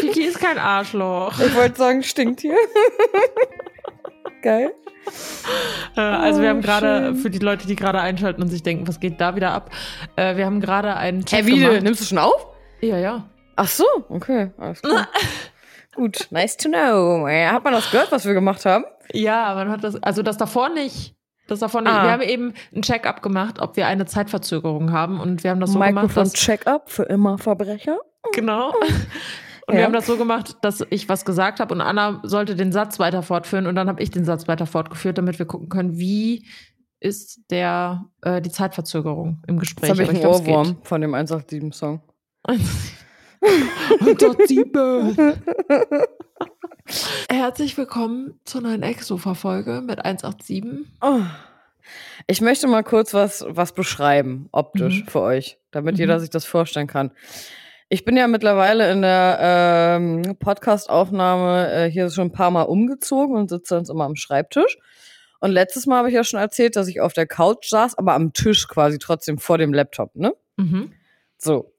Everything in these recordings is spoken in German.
Kiki ist kein Arschloch. Ich wollte sagen, stinkt hier. Geil. Äh, also wir haben Oh, gerade, für die Leute, die gerade einschalten und sich denken, was geht da wieder ab, äh, wir haben gerade einen Check Hey, wie, gemacht. nimmst du schon auf? Ja, ja. Ach so, okay, alles klar. Gut, nice to know. Hat man das gehört, was wir gemacht haben? Ja, man hat das, also das davor nicht. Das davor nicht. Ah. Wir haben eben ein Check-up gemacht, ob wir eine Zeitverzögerung haben und wir haben das so gemacht, Mikrofon Check-up für immer Verbrecher. genau. Und Ja. wir haben das so gemacht, dass ich was gesagt habe und Anna sollte den Satz weiter fortführen und dann habe ich den Satz weiter fortgeführt, damit wir gucken können, wie ist der äh, die Zeitverzögerung im Gespräch. Jetzt habe ich Aber einen glaub. Ohrwurm von dem 187-Song. Herzlich willkommen zur neuen Ex-Sofa-Folge mit 187. Oh. Ich möchte mal kurz was, was beschreiben, optisch Mhm. für euch, damit Mhm. jeder sich das vorstellen kann. Ich bin ja mittlerweile in der ähm, Podcast-Aufnahme äh, hier schon ein paar Mal umgezogen und sitze sonst immer am Schreibtisch. Und letztes Mal habe ich ja schon erzählt, dass ich auf der Couch saß, aber am Tisch quasi trotzdem vor dem Laptop, ne? Mhm. So.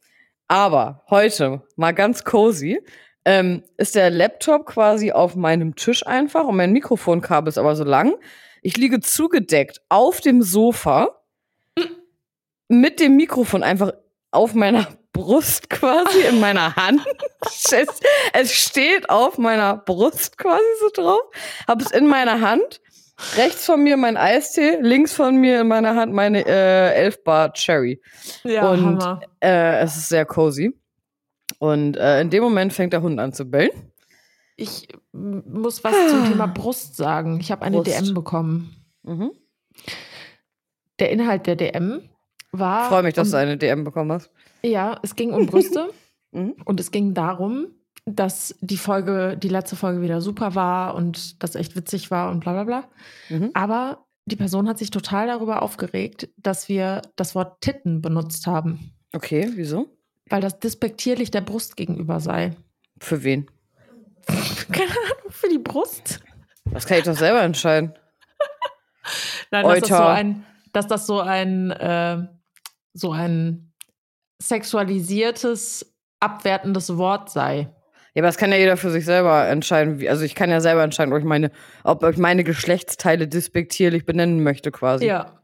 Aber heute, mal ganz cozy, ähm, ist der Laptop quasi auf meinem Tisch einfach und mein Mikrofonkabel ist aber so lang. Ich liege zugedeckt auf dem Sofa mit dem Mikrofon einfach auf meiner Brust quasi in meiner Hand. es, es steht auf meiner Brust quasi so drauf. Hab es in meiner Hand. Rechts von mir mein Eistee, links von mir in meiner Hand meine äh, 11 Bar Cherry. Ja, Und- Hammer. Äh, es ist sehr cozy. Und äh, in dem Moment fängt der Hund an zu bellen. Ich muss was zum Thema Brust sagen. Ich habe eine Brust. DM bekommen. Mhm. Der Inhalt der DM war. Ich freue mich, dass um, du eine DM bekommen hast. Ja, es ging um Brüste Mhm. und es ging darum, dass die Folge, die letzte Folge wieder super war und das echt witzig war und bla bla bla. Mhm. Aber die Person hat sich total darüber aufgeregt, dass wir das Wort Titten benutzt haben, Okay, wieso? weil das despektierlich der Brust gegenüber sei. Für wen? Keine Ahnung, für die Brust. Das kann ich doch selber entscheiden. Nein, dass das so ein, dass das so ein, äh, so ein sexualisiertes, abwertendes Wort sei. Ja, aber das kann ja jeder für sich selber entscheiden. Also ich kann ja selber entscheiden, ob ich meine, ob ich meine Geschlechtsteile despektierlich benennen möchte, quasi. Ja.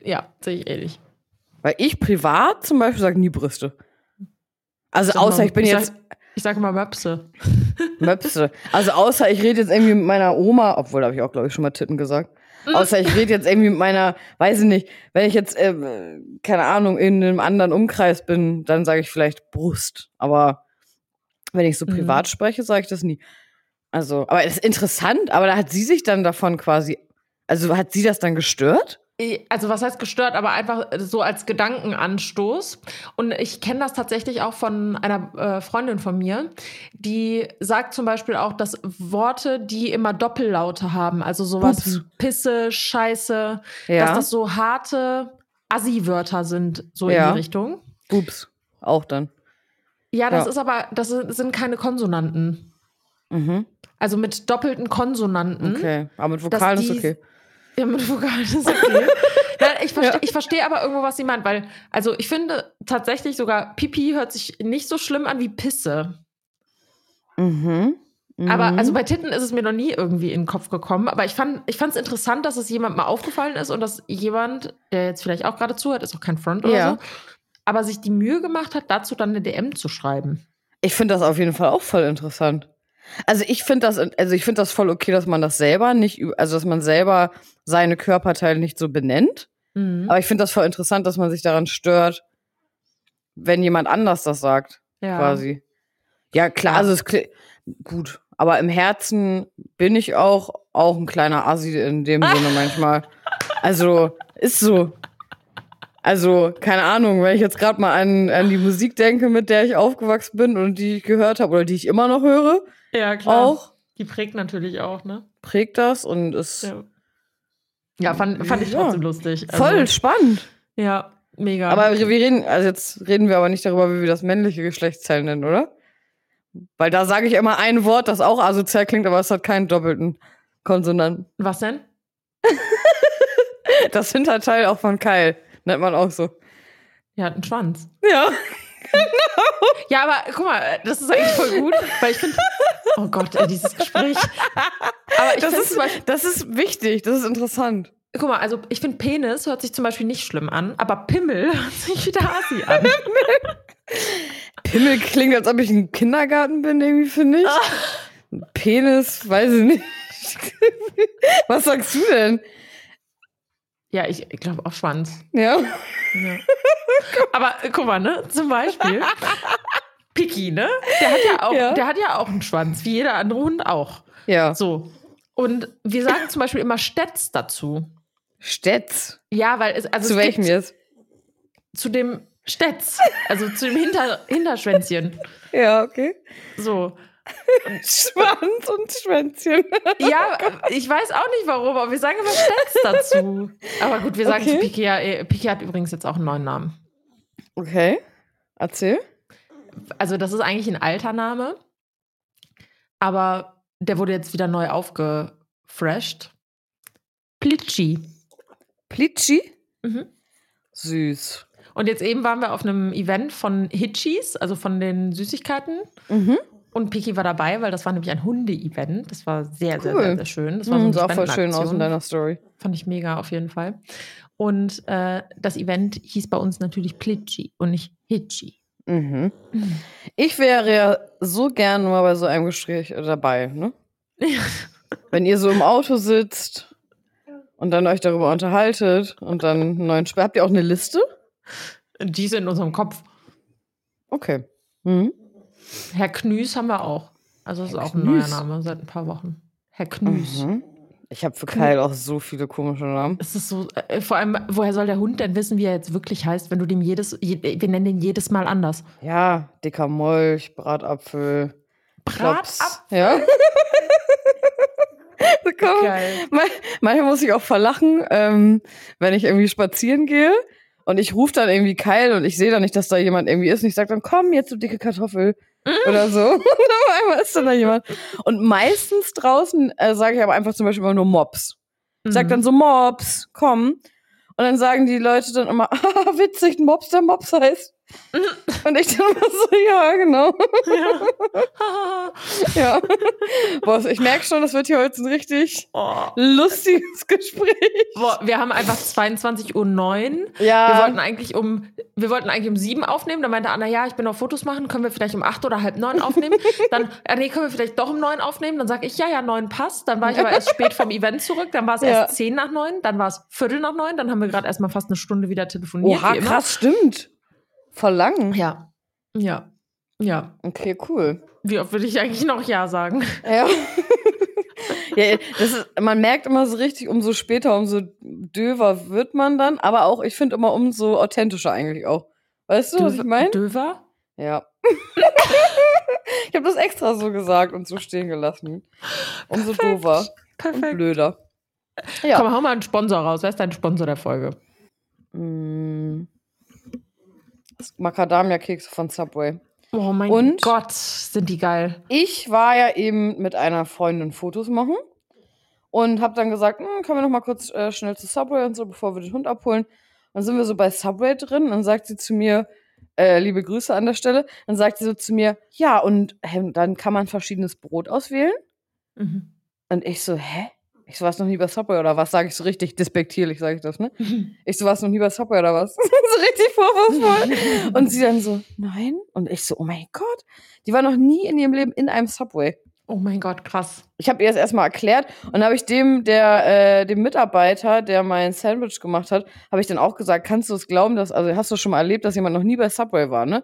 Ja, sehe ich ähnlich. Weil ich privat zum Beispiel sage nie Brüste. Also Sag außer mal, ich bin ich jetzt Sag, ich sage mal Möpse. Möpse. Also außer ich rede jetzt irgendwie mit meiner Oma, obwohl da habe ich auch, glaube ich, schon mal Titten gesagt. Außer ich rede jetzt irgendwie mit meiner, weiß ich nicht, wenn ich jetzt, äh, keine Ahnung, in einem anderen Umkreis bin, dann sage ich vielleicht Brust. Aber wenn ich so Mhm. privat spreche, sage ich das nie. Also, aber das ist interessant, aber da hat sie sich dann davon quasi, also hat sie das dann gestört? Also was heißt gestört, aber einfach so als Gedankenanstoß. Und ich kenne das tatsächlich auch von einer äh, Freundin von mir, die sagt zum Beispiel auch, dass Worte, die immer Doppellaute haben, also sowas wie Pisse, Scheiße, Ja. dass das so harte Assi-Wörter sind, so in Ja. die Richtung. Ups. Auch dann. Ja, das Ja. ist aber, das sind keine Konsonanten. Mhm. Also mit doppelten Konsonanten. Okay. Aber mit Vokalen ist okay. Ja, mit Vokalen ist okay. ja, ich verstehe ich versteh aber irgendwo, was sie meint, weil, also ich finde tatsächlich sogar Pipi hört sich nicht so schlimm an wie Pisse. Mhm. Aber Mhm. also bei Titten ist es mir noch nie irgendwie in den Kopf gekommen. Aber ich fand es interessant, dass es jemand mal aufgefallen ist und dass jemand, der jetzt vielleicht auch gerade zuhört, ist auch kein Front oder Ja. so, aber sich die Mühe gemacht hat, dazu dann eine DM zu schreiben. Ich finde das auf jeden Fall auch voll interessant. Also ich finde das, also ich finde das voll okay, dass man das selber nicht, also dass man selber seine Körperteile nicht so benennt. Mhm. Aber ich finde das voll interessant, dass man sich daran stört, wenn jemand anders das sagt, ja. quasi. Ja, klar, also es kli- gut. Aber im Herzen bin ich auch, auch ein kleiner Assi in dem Sinne manchmal. Also, ist so. Also, keine Ahnung, wenn ich jetzt gerade mal an, an die Musik denke, mit der ich aufgewachsen bin und die ich gehört habe oder die ich immer noch höre, Ja, klar. auch Die prägt natürlich auch, ne? prägt das und ist Ja, ja fand, fand ich Ja. trotzdem lustig. Also, voll spannend. Ja, mega. Aber wir reden, also jetzt reden wir aber nicht darüber, wie wir das männliche Geschlechtsteil nennen, oder? Weil da sage ich immer ein Wort, das auch asozial klingt, aber es hat keinen doppelten Konsonanten. Was denn? Das Hinterteil auch von Keil nennt man auch so. Ja, hat einen Schwanz. Ja, Ja, aber guck mal, das ist eigentlich voll gut, weil ich finde, oh Gott, ey, dieses Gespräch. Aber ich Das ist, Beispiel, das ist wichtig, das ist interessant. guck mal, also ich finde Penis hört sich zum Beispiel nicht schlimm an, aber Pimmel hört sich wieder assi an. Pimmel klingt, als ob ich im Kindergarten bin, irgendwie, finde ich. Penis, weiß ich nicht. Was sagst du denn? Ja, ich, ich glaube auch Schwanz. Ja. Ja. Aber äh, guck mal, ne? Zum Beispiel. Piki, ne? Der hat ja auch, Ja. der hat ja auch einen Schwanz, wie jeder andere Hund auch. Ja. So. Und wir sagen zum Beispiel immer Stetz dazu. Stetz. Ja, weil es, also Zu es welchem jetzt? zu dem Stetz, also zu dem Hinter, Hinterschwänzchen. Ja, okay. So. Schwanz und Schwänzchen. Ja, ich weiß auch nicht warum, aber wir sagen immer Stetz dazu. Aber gut, wir sagen Okay. zu Piki ja, eh, Piki hat übrigens jetzt auch einen neuen Namen. Okay. Erzähl. Also, das ist eigentlich ein alter Name, aber der wurde jetzt wieder neu aufgefresht. Plitschi. Plitschi? Mhm. Süß. Und jetzt eben waren wir auf einem Event von Hitchis, also von den Süßigkeiten. Mhm. Und Piki war dabei, weil das war nämlich ein Hunde-Event. Das war sehr, sehr, Cool. sehr, sehr schön. Das war so Mhm, sah auch voll schön aus in deiner Story. Fand ich mega auf jeden Fall. Und äh, das Event hieß bei uns natürlich Plitschi und nicht Hitchi. Mhm. Ich wäre ja so gern mal bei so einem Gespräch dabei, ne? Wenn ihr so im Auto sitzt und dann euch darüber unterhaltet und dann einen neuen Spiel. Habt ihr auch eine Liste? Die ist in unserem Kopf. Okay. Mhm. Herr Knüs haben wir auch. Also das ist Herr auch ein neuer? Name seit ein paar Wochen. Herr Knüs. Mhm. Ich habe für Kyle auch so viele komische Namen. Es ist so, äh, vor allem, woher soll der Hund denn wissen, wie er jetzt wirklich heißt, wenn du dem jedes, je, wir nennen den jedes Mal anders. Ja, dicker Molch, Bratapfel. Bratapfel. Ja. Komm, Geil. Man- Manchmal muss ich auch verlachen, ähm, wenn ich irgendwie spazieren gehe und ich rufe dann irgendwie Kyle und ich sehe dann nicht, dass da jemand irgendwie ist und ich sage dann, komm, jetzt du dicke Kartoffel oder so. Und auf einmal ist dann da jemand. Und meistens draußen äh, sage ich aber einfach zum Beispiel immer nur Mops. Ich sag dann so, Mops, komm. Und dann sagen die Leute dann immer, ah, witzig, ein Mops, der Mops heißt. Und ich immer so, ja, genau. Ja. Ja. Boah, ich merke schon, das wird hier heute ein richtig oh. lustiges Gespräch. Boah, wir haben einfach 22.09 Uhr. Ja. Wir wollten eigentlich um, wir wollten eigentlich um sieben aufnehmen. Dann meinte Anna, ja, ich bin auf Fotos machen, können wir vielleicht um acht oder halb neun aufnehmen. Dann, ja, nee, können wir vielleicht doch um neun aufnehmen. Dann sage ich, ja, ja, neun passt. Dann war ich aber erst spät vom Event zurück. Dann war es Ja. erst zehn nach neun. Dann war es Viertel nach neun. Dann haben wir gerade erst mal fast eine Stunde wieder telefoniert. Oha, krass, stimmt. Lang. Ja. Ja. Ja. Okay, cool. Wie oft würde ich eigentlich noch Ja sagen? Ja. ja das ist, man merkt immer so richtig, umso später, umso döver wird man dann. Aber auch, ich finde immer umso authentischer eigentlich auch. Weißt du, was ich meine? Döver? Ja. ich habe das extra so gesagt und so stehen gelassen. Umso doofer und Perfekt. blöder. Ja. Komm, hau mal einen Sponsor raus. Wer ist dein Sponsor der Folge? Mm. Macadamia-Kekse von Subway. Oh mein Und? Gott, sind die geil. Ich war ja eben mit einer Freundin Fotos machen und habe dann gesagt, hm, können wir noch mal kurz äh, schnell zu Subway und so, bevor wir den Hund abholen. Dann sind wir so bei Subway drin und dann sagt sie zu mir, äh, liebe Grüße an der Stelle, dann sagt sie so zu mir, ja, und hä, dann kann man verschiedenes Brot auswählen. Mhm. Und ich so, hä? Ich so, warst noch nie bei Subway oder was? Sage ich so richtig despektierlich, sage ich das, ne? Ich so, warst noch nie bei Subway oder was? so richtig vorwurfsvoll. Und sie dann so, nein. Und ich so, oh mein Gott. Die war noch nie in ihrem Leben in einem Subway. Oh mein Gott, krass. Ich habe ihr das erstmal erklärt und dann habe ich dem, der, äh, dem Mitarbeiter, der mein Sandwich gemacht hat, habe ich dann auch gesagt, kannst du es glauben, dass, also hast du schon mal erlebt, dass jemand noch nie bei Subway war, ne?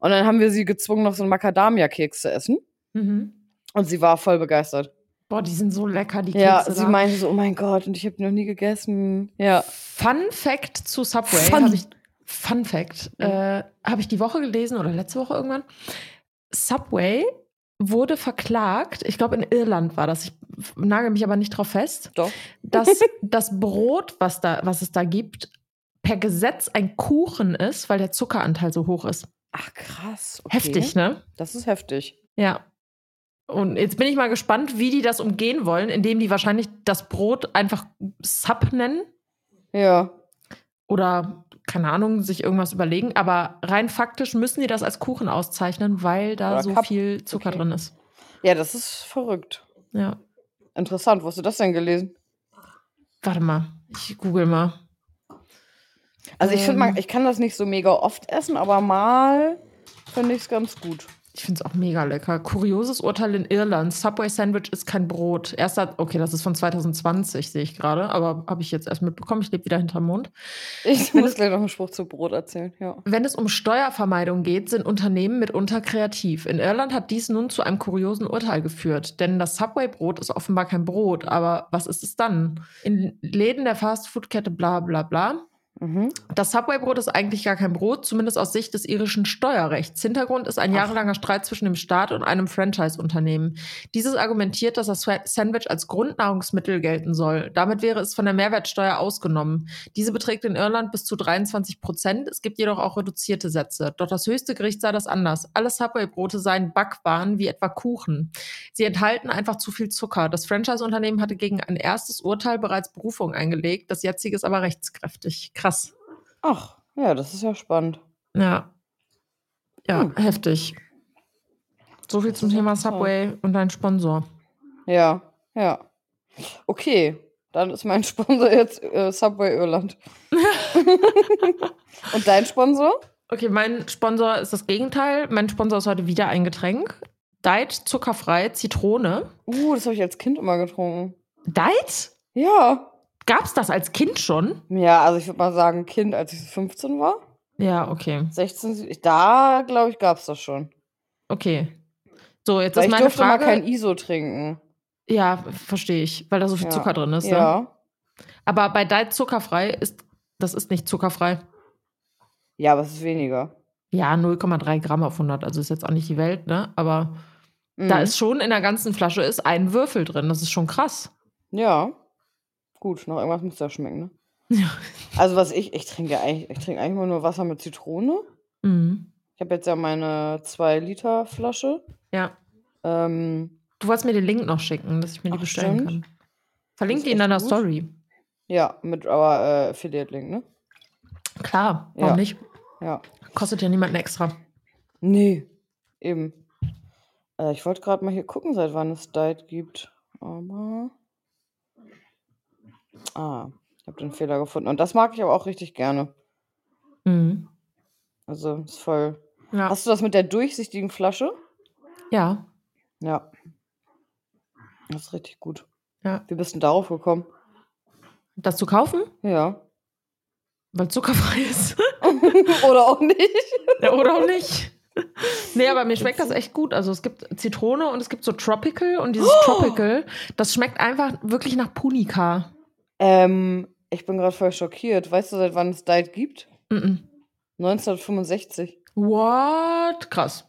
Und dann haben wir sie gezwungen, noch so einen Macadamia-Keks zu essen. Mhm. Und sie war voll begeistert. Boah, die sind so lecker, die Kekse. Ja, sie da. meinte so, oh mein Gott, und ich habe die noch nie gegessen. Ja. Fun Fact zu Subway. Fun. Ich, Fun Fact. Äh, Habe ich die Woche gelesen oder letzte Woche irgendwann. Subway wurde verklagt, ich glaube in Irland war das, ich nagel mich aber nicht drauf fest, Doch. dass das Brot, was, da, was es da gibt, per Gesetz ein Kuchen ist, weil der Zuckeranteil so hoch ist. Ach, krass. Okay. Heftig, ne? Das ist heftig. Ja. Und jetzt bin ich mal gespannt, wie die das umgehen wollen, indem die wahrscheinlich das Brot einfach Sub nennen Ja. oder keine Ahnung, sich irgendwas überlegen. Aber rein faktisch müssen die das als Kuchen auszeichnen, weil da Oder so Cup. viel Zucker Okay. drin ist. Ja, das ist verrückt. Ja. Interessant. Wo hast du das denn gelesen? Warte mal, ich google mal. Also ich finde, Ähm. ich kann das nicht so mega oft essen, aber mal finde ich es ganz gut. Ich finde es auch mega lecker. Kurioses Urteil in Irland. Subway Sandwich ist kein Brot. Erster, okay, das ist von 2020, sehe ich gerade, aber habe ich jetzt erst mitbekommen. Ich lebe wieder hinterm Mond. Ich muss gleich noch einen Spruch zu Brot erzählen. Ja. Wenn es um Steuervermeidung geht, sind Unternehmen mitunter kreativ. In Irland hat dies nun zu einem kuriosen Urteil geführt, denn das Subway-Brot ist offenbar kein Brot, aber was ist es dann? In Läden der Fastfood-Kette bla bla bla. Mhm. Das Subway-Brot ist eigentlich gar kein Brot, zumindest aus Sicht des irischen Steuerrechts. Hintergrund ist ein jahrelanger Streit zwischen dem Staat und einem Franchise-Unternehmen. Dieses argumentiert, dass das Sa- Sandwich als Grundnahrungsmittel gelten soll. Damit wäre es von der Mehrwertsteuer ausgenommen. Diese beträgt in Irland bis zu 23 Prozent. Es gibt jedoch auch reduzierte Sätze. Doch das höchste Gericht sah das anders. Alle Subway-Brote seien Backwaren wie etwa Kuchen. Sie enthalten einfach zu viel Zucker. Das Franchise-Unternehmen hatte gegen ein erstes Urteil bereits Berufung eingelegt. Das jetzige ist aber rechtskräftig. Krass. Ach, ja, das ist ja spannend. Ja. Ja, Hm. heftig. So viel zum Thema. Subway und dein Sponsor. Ja, ja. Okay, dann ist mein Sponsor jetzt äh, Subway Irland. Und dein Sponsor? Okay, mein Sponsor ist das Gegenteil. Mein Sponsor ist heute wieder ein Getränk. Diet zuckerfrei Zitrone. Uh, das habe ich als Kind immer getrunken. Diet? Ja. Gab's das als Kind schon? Ja, also ich würde mal sagen, Kind, als ich so 15 war. Ja, okay. 16, sie- da glaube ich, gab es das schon. Okay. So, jetzt Weil ist ich meine durfte mal Frage. kein ISO trinken. ja, verstehe ich, weil da so viel Ja. Zucker drin ist. Ne? Ja. Aber bei Diet zuckerfrei ist das ist nicht zuckerfrei. Ja, aber es ist weniger. Ja, 0,3 Gramm auf 100. Also ist jetzt auch nicht die Welt, ne? Aber da Mhm. ist schon in der ganzen Flasche ist ein Würfel drin. Das ist schon krass. Ja. Gut, noch irgendwas muss da schmecken, ne? Ja. Also was ich, ich trinke eigentlich, ich trinke eigentlich immer nur Wasser mit Zitrone. Mhm. Ich habe jetzt ja meine 2 Liter Flasche. Ja. Ähm, Du wolltest mir den Link noch schicken, dass ich mir die Ach, bestellen stimmt. kann. Verlink ist die in deiner gut. Story. ja, mit aber äh, Affiliate-Link, ne? Klar, warum Ja. nicht? Ja. Kostet ja niemanden extra. Nee, eben. Äh, ich wollte gerade mal hier gucken, seit wann es Diet gibt. Aber. Ah, ich habe den Fehler gefunden. Und das mag ich aber auch richtig gerne. Mhm. Also, ist voll. Ja. Hast du das mit der durchsichtigen Flasche? ja. Ja. Das ist richtig gut. Ja. Wie bist du denn darauf gekommen? Das zu kaufen, Ja. weil zuckerfrei ist. Oder auch nicht. ja, oder auch nicht. Nee, aber mir schmeckt das echt gut. Also es gibt Zitrone und es gibt so Tropical und dieses Oh! Tropical, das schmeckt einfach wirklich nach Punika. Ähm, ich bin gerade voll schockiert. Weißt du, seit wann es Diet gibt? Mhm. 1965. What? Krass.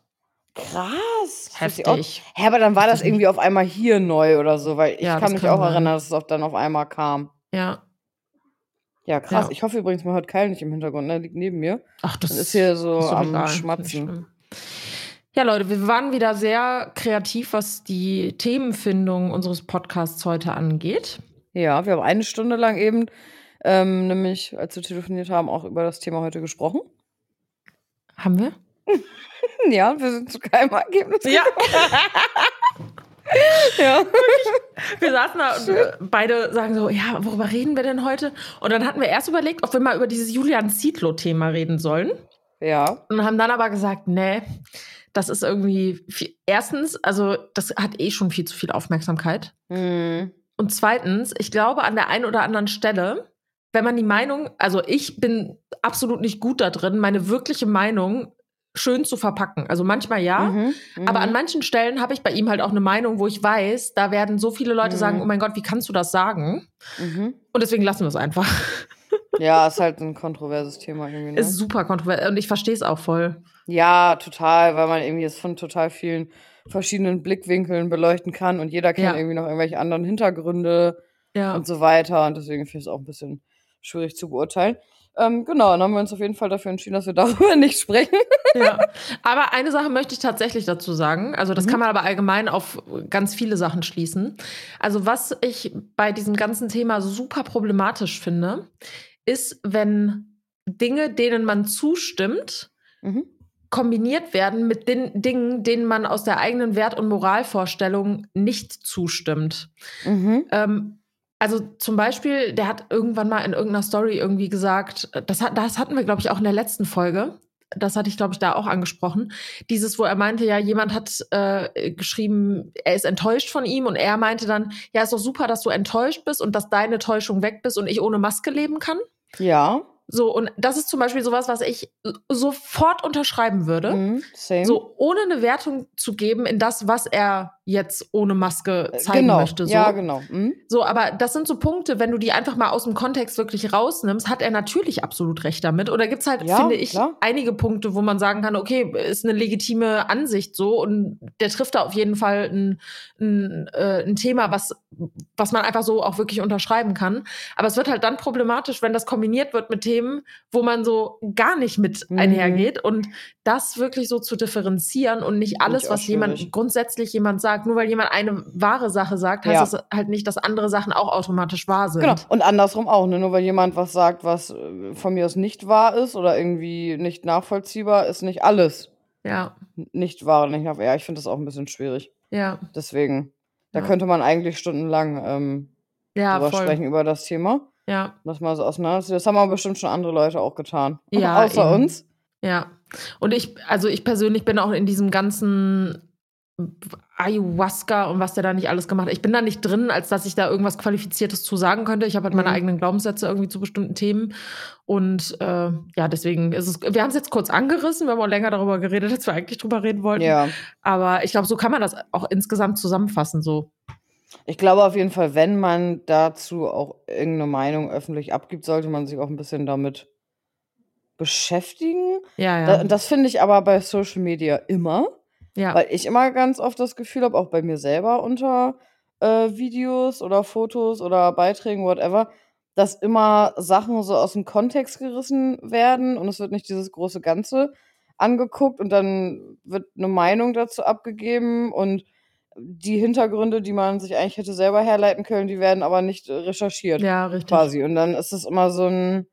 Krass. Heftig. Hä, aber dann war das irgendwie auf einmal hier neu oder so, weil ich Ja, kann mich kann auch sein. erinnern, dass es auch dann auf einmal kam. Ja. Ja, krass. Ja. Ich hoffe übrigens, man hört Keil nicht im Hintergrund, ne? Liegt neben mir. Ach, das Das ist hier so ist am egal. Schmatzen. Ja, Leute, wir waren wieder sehr kreativ, was die Themenfindung unseres Podcasts heute angeht. Ja, wir haben eine Stunde lang eben, ähm, nämlich als wir telefoniert haben, auch über das Thema heute gesprochen. Haben wir? Ja, wir sind zu keinem Ergebnis. Ja. ja. Wir saßen da und äh, beide sagen so, ja, worüber reden wir denn heute? Und dann hatten wir erst überlegt, ob wir mal über dieses Julian Zietlow-Thema reden sollen. Ja. Und haben dann aber gesagt, nee, das ist irgendwie, viel, erstens, also das hat eh schon viel zu viel Aufmerksamkeit. Hm. Und zweitens, ich glaube an der einen oder anderen Stelle, wenn man die Meinung, also ich bin absolut nicht gut da drin, meine wirkliche Meinung schön zu verpacken. Also manchmal ja, Mhm. aber an Mhm. manchen Stellen habe ich bei ihm halt auch eine Meinung, wo ich weiß, da werden so viele Leute Mhm. sagen, oh mein Gott, wie kannst du das sagen? Mhm. Und deswegen lassen wir es einfach. Ja, ist halt ein kontroverses Thema irgendwie. Ne? Ist super kontrovers und ich verstehe es auch voll. Ja, total, weil man irgendwie es von total vielen verschiedenen Blickwinkeln beleuchten kann und jeder kennt Ja. irgendwie noch irgendwelche anderen Hintergründe Ja. und so weiter. Und deswegen finde ich es auch ein bisschen schwierig zu beurteilen. Ähm, genau, dann haben wir uns auf jeden Fall dafür entschieden, dass wir darüber nicht sprechen. ja. Aber eine Sache möchte ich tatsächlich dazu sagen. Also, das Mhm. kann man aber allgemein auf ganz viele Sachen schließen. Also, was ich bei diesem ganzen Thema super problematisch finde, ist, wenn Dinge, denen man zustimmt, Mhm. Kombiniert werden mit den Dingen, denen man aus der eigenen Wert- und Moralvorstellung nicht zustimmt. Mhm. Ähm, also zum Beispiel, der hat irgendwann mal in irgendeiner Story irgendwie gesagt, das, hat, das hatten wir, glaube ich, auch in der letzten Folge. Das hatte ich, glaube ich, da auch angesprochen. Dieses, wo er meinte, ja, jemand hat äh, geschrieben, er ist enttäuscht von ihm und er meinte dann, ja, ist doch super, dass du enttäuscht bist und dass deine Täuschung weg bist und ich ohne Maske leben kann. Ja. So, und das ist zum Beispiel sowas, was ich sofort unterschreiben würde. Same. So, ohne eine Wertung zu geben in das, was er jetzt ohne Maske Äh, zeigen genau. möchte. So. Ja, genau. Mhm. So, aber das sind so Punkte, wenn du die einfach mal aus dem Kontext wirklich rausnimmst, hat er natürlich absolut recht damit. Oder gibt's halt, Ja, finde ich, klar. einige Punkte, wo man sagen kann, okay, ist eine legitime Ansicht so und der trifft da auf jeden Fall ein, ein, äh, ein Thema, was, was man einfach so auch wirklich unterschreiben kann. Aber es wird halt dann problematisch, wenn das kombiniert wird mit Themen, wo man so gar nicht mit Mhm. einhergeht und das wirklich so zu differenzieren und nicht alles, was jemand grundsätzlich jemand sagt, nur weil jemand eine wahre Sache sagt, heißt Ja. das halt nicht, dass andere Sachen auch automatisch wahr sind. Genau. Und andersrum auch, ne? Nur weil jemand was sagt, was äh, von mir aus nicht wahr ist oder irgendwie nicht nachvollziehbar, ist nicht alles Ja, nicht wahr nicht nach. Ja, ich finde das auch ein bisschen schwierig. ja, Deswegen, da Ja. könnte man eigentlich stundenlang ähm, ja, drüber voll. sprechen über das Thema. Ja, Das mal so auseinanderziehen. Das haben aber bestimmt schon andere Leute auch getan. Ja, Außer eben. uns. ja. Und ich, also ich persönlich bin auch in diesem ganzen Ayahuasca und was der da nicht alles gemacht hat. Ich bin da nicht drin, als dass ich da irgendwas Qualifiziertes zu sagen könnte. Ich habe halt meine Mhm. eigenen Glaubenssätze irgendwie zu bestimmten Themen. Und äh, ja, deswegen ist es, wir haben es jetzt kurz angerissen, wir haben auch länger darüber geredet, als wir eigentlich drüber reden wollten. Ja. Aber ich glaube, so kann man das auch insgesamt zusammenfassen. So. Ich glaube auf jeden Fall, wenn man dazu auch irgendeine Meinung öffentlich abgibt, sollte man sich auch ein bisschen damit beschäftigen. Ja, ja. Da, das finde ich aber bei Social Media immer, ja. weil ich immer ganz oft das Gefühl habe, auch bei mir selber unter äh, Videos oder Fotos oder Beiträgen, whatever, dass immer Sachen so aus dem Kontext gerissen werden und es wird nicht dieses große Ganze angeguckt und dann wird eine Meinung dazu abgegeben und die Hintergründe, die man sich eigentlich hätte selber herleiten können, die werden aber nicht äh, recherchiert ja, richtig. quasi. Und dann ist es immer so ein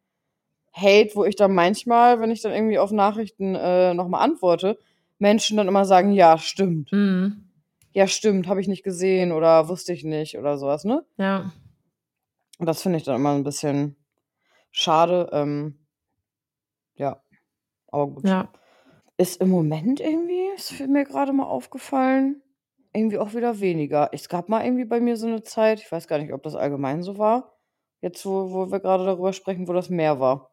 Hate, wo ich dann manchmal, wenn ich dann irgendwie auf Nachrichten äh, nochmal antworte, Menschen dann immer sagen, ja, stimmt. Mhm. Ja, stimmt, habe ich nicht gesehen oder wusste ich nicht oder sowas, ne? Ja. Und das finde ich dann immer ein bisschen schade. Ähm, ja, aber gut. Ja. Ist im Moment irgendwie, ist mir gerade mal aufgefallen, irgendwie auch wieder weniger. Es gab mal irgendwie bei mir so eine Zeit, ich weiß gar nicht, ob das allgemein so war, jetzt wo, wo wir gerade darüber sprechen, wo das mehr war.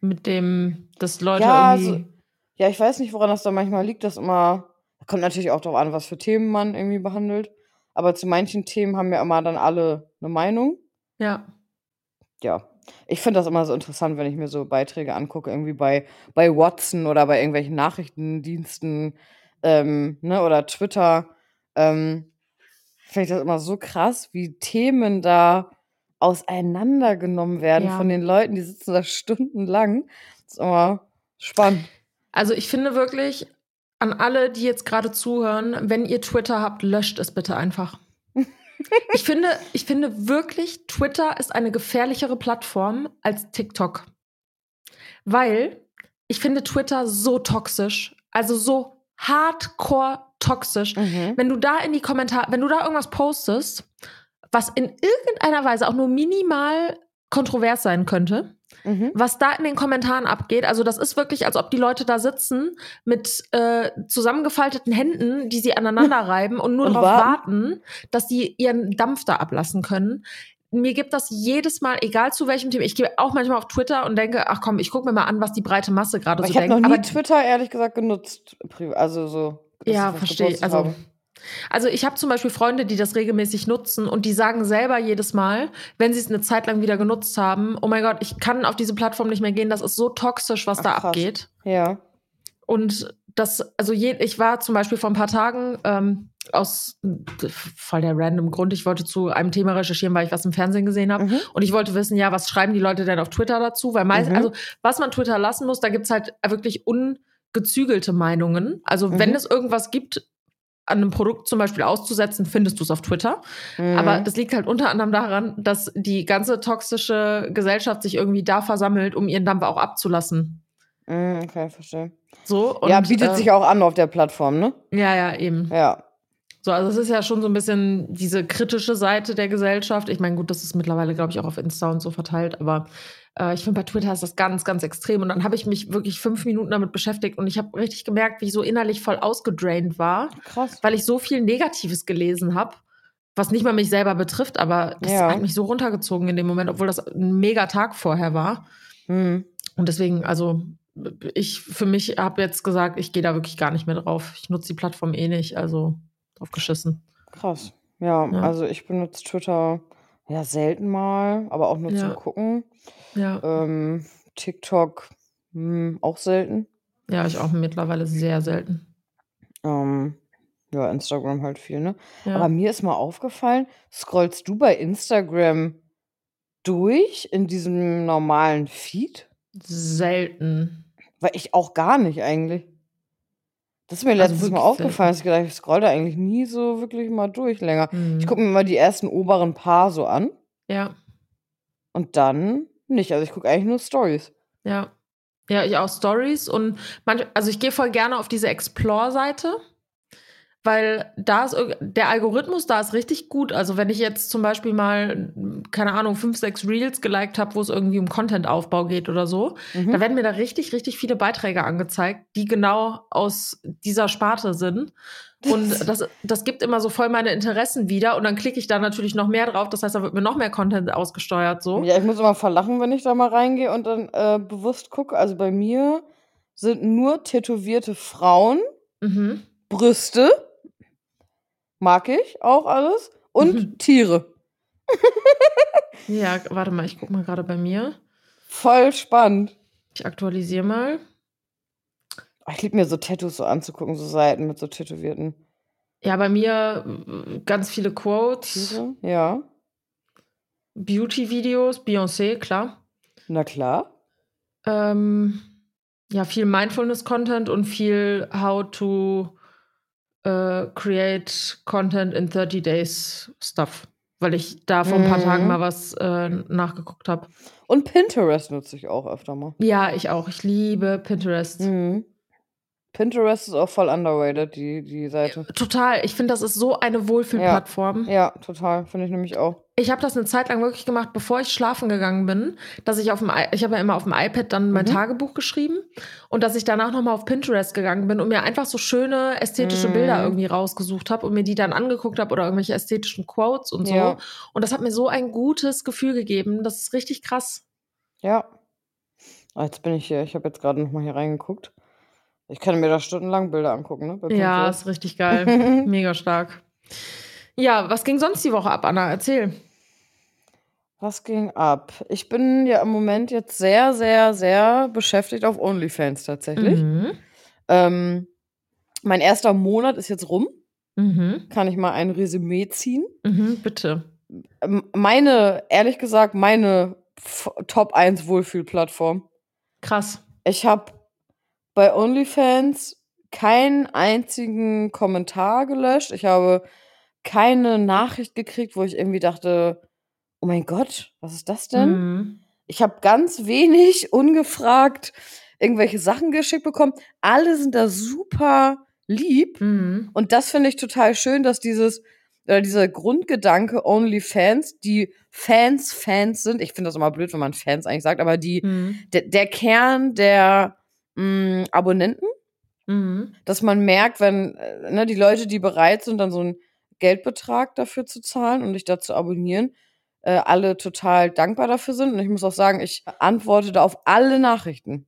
Mit dem, dass Leute Ja, irgendwie. Ja, ich weiß nicht, woran das da manchmal liegt, dass immer, kommt natürlich auch darauf an, was für Themen man irgendwie behandelt, aber zu manchen Themen haben ja immer dann alle eine Meinung. Ja. Ja, ich finde das immer so interessant, wenn ich mir so Beiträge angucke, irgendwie bei, bei Watson oder bei irgendwelchen Nachrichtendiensten ähm, ne, oder Twitter. Ähm, finde ich das immer so krass, wie Themen da auseinandergenommen werden Ja. von den Leuten, die sitzen da stundenlang. Das ist immer spannend. Also ich finde wirklich an alle, die jetzt gerade zuhören, wenn ihr Twitter habt, löscht es bitte einfach. ich finde, ich finde wirklich, Twitter ist eine gefährlichere Plattform als TikTok. Weil ich finde Twitter so toxisch, also so hardcore toxisch. Mhm. Wenn du da in die Kommentare, wenn du da irgendwas postest, was in irgendeiner Weise auch nur minimal kontrovers sein könnte, Mhm. was da in den Kommentaren abgeht, also das ist wirklich, als ob die Leute da sitzen mit äh, zusammengefalteten Händen, die sie aneinander reiben und nur darauf warten. dass die ihren Dampf da ablassen können. Mir gibt das jedes Mal, egal zu welchem Thema. Ich gehe auch manchmal auf Twitter und denke, ach komm, ich gucke mir mal an, was die breite Masse gerade so ich habe noch denkt. nie Aber Twitter ehrlich gesagt genutzt. Also so. ja, verstehe. Also, habe. Also ich habe zum Beispiel Freunde, die das regelmäßig nutzen und die sagen selber jedes Mal, wenn sie es eine Zeit lang wieder genutzt haben, oh mein Gott, ich kann auf diese Plattform nicht mehr gehen, das ist so toxisch, was Ach, da krass. abgeht. Ja. Und das, also je, ich war zum Beispiel vor ein paar Tagen ähm, aus voll der random Grund, ich wollte zu einem Thema recherchieren, weil ich was im Fernsehen gesehen habe. Mhm. Und ich wollte wissen, ja, was schreiben die Leute denn auf Twitter dazu? Weil meist, Mhm. also was man Twitter lassen muss, da gibt's halt wirklich ungezügelte Meinungen. Also wenn Mhm. es irgendwas gibt, an einem Produkt zum Beispiel auszusetzen, findest du es auf Twitter. Mhm. Aber das liegt halt unter anderem daran, dass die ganze toxische Gesellschaft sich irgendwie da versammelt, um ihren Dampf auch abzulassen. Mhm, okay, verstehe. So, und, ja, bietet äh, sich auch an auf der Plattform, ne? Ja, ja, eben. Ja. So, also es ist ja schon so ein bisschen diese kritische Seite der Gesellschaft. Ich meine, gut, das ist mittlerweile, glaube ich, auch auf Insta und so verteilt, aber äh, ich finde, bei Twitter ist das ganz, ganz extrem. Und dann habe ich mich wirklich fünf Minuten damit beschäftigt und ich habe richtig gemerkt, wie ich so innerlich voll ausgedraint war. Krass. Weil ich so viel Negatives gelesen habe, was nicht mal mich selber betrifft, aber das ja. hat mich so runtergezogen in dem Moment, obwohl das ein mega Tag vorher war. Mhm. Und deswegen, also ich für mich habe jetzt gesagt, ich gehe da wirklich gar nicht mehr drauf. Ich nutze die Plattform eh nicht, also drauf geschissen. Krass. Ja, ja. also ich benutze Twitter ja selten mal, aber auch nur ja. zum Gucken. Ja. Ähm, TikTok mh, hm, auch selten. Ja, ich auch mittlerweile sehr selten. Ähm, ja, Instagram halt viel, ne? Ja. Aber mir ist mal aufgefallen, scrollst du bei Instagram durch in diesem normalen Feed? Selten. Weil ich auch gar nicht eigentlich. Das ist mir also letztes Mal aufgefallen, dass ich gedacht ich scroll da eigentlich nie so wirklich mal durch länger. Mhm. Ich gucke mir mal die ersten oberen paar so an. Ja. Und dann nicht. Also ich gucke eigentlich nur Stories. Ja. Ja, ich auch Stories und manch, also ich gehe voll gerne auf diese Explore-Seite weil da ist der Algorithmus da ist richtig gut. Also wenn ich jetzt zum Beispiel mal, keine Ahnung, fünf, sechs Reels geliked habe, wo es irgendwie um Content-Aufbau geht oder so, mhm. da werden mir da richtig, richtig viele Beiträge angezeigt, die genau aus dieser Sparte sind. Und das, das gibt immer so voll meine Interessen wieder. Und dann klicke ich da natürlich noch mehr drauf. Das heißt, da wird mir noch mehr Content ausgesteuert. So. Ja, ich muss immer verlachen, wenn ich da mal reingehe und dann äh, bewusst gucke. Also bei mir sind nur tätowierte Frauen, mhm. Brüste Mag ich auch alles. Und mhm. Tiere. ja, warte mal, ich guck mal gerade bei mir. Voll spannend. Ich aktualisiere mal. Ich liebe mir so Tattoos so anzugucken, so Seiten mit so Tätowierten. Ja, bei mir äh, ganz viele Quotes. Ja. Beauty-Videos, Beyoncé, klar. Na klar. Ähm, ja, viel Mindfulness-Content und viel How to äh, Create Content in 30 Days Stuff, weil ich da vor ein paar mhm. Tagen mal was äh, nachgeguckt habe. Und Pinterest nutze ich auch öfter mal. Ja, ich auch. Ich liebe Pinterest. Mhm. Pinterest ist auch voll underrated, die, die Seite. Total. Ich finde, das ist so eine Wohlfühlplattform. Ja, ja total. Finde ich nämlich auch. Ich habe das eine Zeit lang wirklich gemacht, bevor ich schlafen gegangen bin, dass ich auf dem, I ich habe ja immer auf dem iPad dann mein mhm. Tagebuch geschrieben und dass ich danach nochmal auf Pinterest gegangen bin und mir einfach so schöne ästhetische mhm. Bilder irgendwie rausgesucht habe und mir die dann angeguckt habe oder irgendwelche ästhetischen Quotes und so. Ja. Und das hat mir so ein gutes Gefühl gegeben. Das ist richtig krass. Ja. Ah, jetzt bin ich hier. Ich habe jetzt gerade nochmal hier reingeguckt. Ich kann mir da stundenlang Bilder angucken, ne? Ja, ist richtig geil. Mega stark. Ja, was ging sonst die Woche ab, Anna? Erzähl. Was ging ab? Ich bin ja im Moment jetzt sehr, sehr, sehr beschäftigt auf OnlyFans tatsächlich. Mhm. Ähm, mein erster Monat ist jetzt rum. Mhm. Kann ich mal ein Resümee ziehen? Mhm, bitte. Meine, ehrlich gesagt, meine Top 1 Wohlfühlplattform. Krass. Ich habe bei OnlyFans keinen einzigen Kommentar gelöscht. Ich habe keine Nachricht gekriegt, wo ich irgendwie dachte, oh mein Gott, was ist das denn? Mhm. Ich habe ganz wenig ungefragt irgendwelche Sachen geschickt bekommen. Alle sind da super lieb. Mhm. Und das finde ich total schön, dass dieses, oder dieser Grundgedanke OnlyFans, die Fans Fans sind. Ich finde das immer blöd, wenn man Fans eigentlich sagt, aber die, mhm. der, der Kern der mh, Abonnenten, mhm. dass man merkt, wenn äh, ne, die Leute, die bereit sind, dann so einen Geldbetrag dafür zu zahlen und dich da zu abonnieren, äh, alle total dankbar dafür sind. Und ich muss auch sagen, ich antworte da auf alle Nachrichten.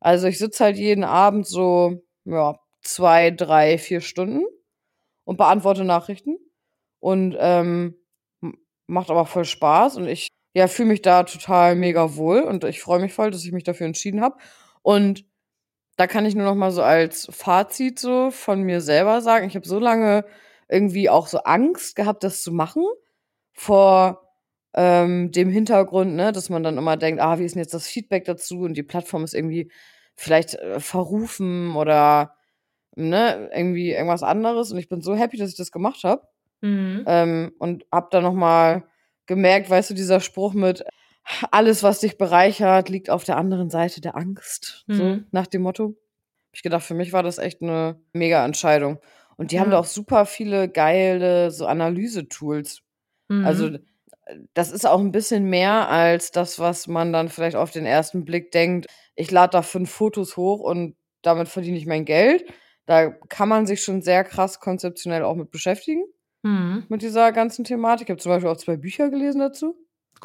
Also ich sitze halt jeden Abend so, ja, zwei, drei, vier Stunden und beantworte Nachrichten. Und ähm, macht aber voll Spaß und ich ja, fühle mich da total mega wohl und ich freue mich voll, dass ich mich dafür entschieden habe. Und da kann ich nur noch mal so als Fazit so von mir selber sagen, ich habe so lange irgendwie auch so Angst gehabt, das zu machen, vor ähm, dem Hintergrund, ne, dass man dann immer denkt, ah, wie ist denn jetzt das Feedback dazu und die Plattform ist irgendwie vielleicht äh, verrufen oder ne, irgendwie irgendwas anderes und ich bin so happy, dass ich das gemacht habe. Mhm. Ähm, und hab dann nochmal gemerkt, weißt du, dieser Spruch mit alles, was dich bereichert, liegt auf der anderen Seite der Angst. So, Mhm. nach dem Motto. Ich gedacht, für mich war das echt eine mega Entscheidung. Und die haben Ja. da auch super viele geile so Analyse-Tools. Mhm. Also das ist auch ein bisschen mehr als das, was man dann vielleicht auf den ersten Blick denkt. Ich lade da fünf Fotos hoch und damit verdiene ich mein Geld. Da kann man sich schon sehr krass konzeptionell auch mit beschäftigen, Mhm. mit dieser ganzen Thematik. Ich habe zum Beispiel auch zwei Bücher gelesen dazu.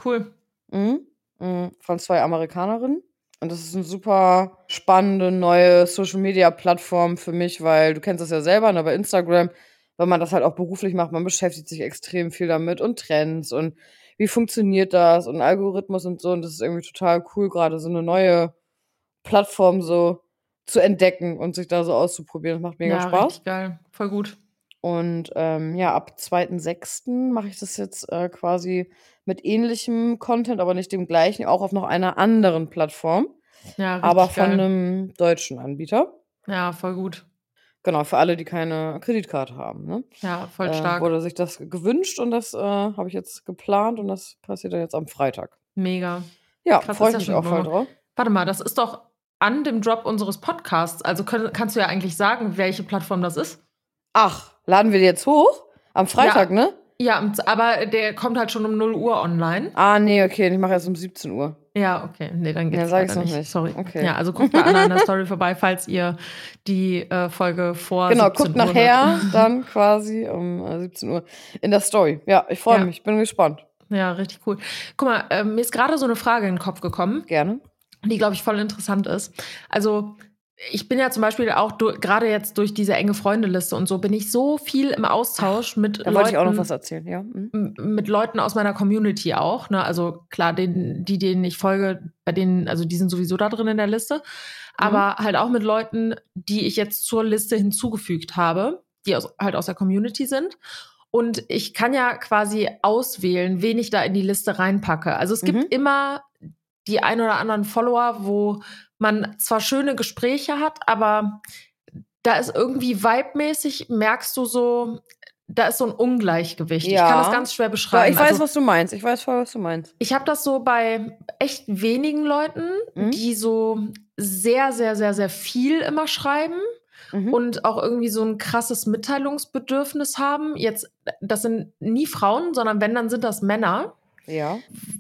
Cool. Mhm. Mhm. Von zwei Amerikanerinnen. Und das ist eine super spannende neue Social-Media-Plattform für mich, weil du kennst das ja selber, ne, bei Instagram, wenn man das halt auch beruflich macht, man beschäftigt sich extrem viel damit und Trends und wie funktioniert das und Algorithmus und so. Und das ist irgendwie total cool, gerade so eine neue Plattform so zu entdecken und sich da so auszuprobieren. Das macht mega ja, Spaß. geil. Voll gut. Und ähm, ja, ab 2.6. mache ich das jetzt äh, quasi mit ähnlichem Content, aber nicht dem gleichen, auch auf noch einer anderen Plattform, Ja, richtig aber von geil. einem deutschen Anbieter. Ja, voll gut. Genau, für alle, die keine Kreditkarte haben. Ne? Ja, voll Äh, stark. wurde sich das gewünscht und das äh, habe ich jetzt geplant und das passiert dann jetzt am Freitag. Mega. Ja, freue ich ja mich auch voll drauf. Warte mal, das ist doch an dem Drop unseres Podcasts. Also können, kannst du ja eigentlich sagen, welche Plattform das ist. Ach, laden wir die jetzt hoch? Am Freitag, ne? Ja, aber der kommt halt schon um 0 Uhr online. Ah, nee, okay, ich mache erst um 17 Uhr. Ja, okay. Nee, dann geht's Ja, sag ich's noch nicht. Sorry. Okay. Ja, also guckt bei Anna in der Story vorbei, falls ihr die äh, Folge vor Genau, 17 guckt Uhr nachher dann quasi um äh, 17 Uhr in der Story. Ja, ich freue Ja. mich, bin gespannt. Ja, richtig cool. Guck mal, äh, mir ist gerade so eine Frage in den Kopf gekommen. Gerne. die, glaube ich, voll interessant ist. Also, ich bin ja zum Beispiel auch gerade jetzt durch diese enge Freundeliste und so, bin ich so viel im Austausch mit Da Leuten. wollte ich auch noch was erzählen, ja. Mhm. mit Leuten aus meiner Community auch. Ne? Also klar, den, die, denen ich folge, bei denen, also die sind sowieso da drin in der Liste. Aber halt auch mit Leuten, die ich jetzt zur Liste hinzugefügt habe, die aus, halt aus der Community sind. Und ich kann ja quasi auswählen, wen ich da in die Liste reinpacke. Also es gibt Mhm. immer die ein oder anderen Follower, wo man zwar schöne Gespräche hat, aber da ist irgendwie vibemäßig, merkst du so, da ist so ein Ungleichgewicht. Ich Ja. kann das ganz schwer Ja, beschreiben. ich weiß, also, was du meinst. Ich weiß voll, was du meinst. ich habe das so bei echt wenigen Leuten, Mhm. die so sehr, sehr, sehr, sehr viel immer schreiben Mhm. und auch irgendwie so ein krasses Mitteilungsbedürfnis haben. Jetzt, das sind nie Frauen, sondern wenn, dann sind das Männer ja.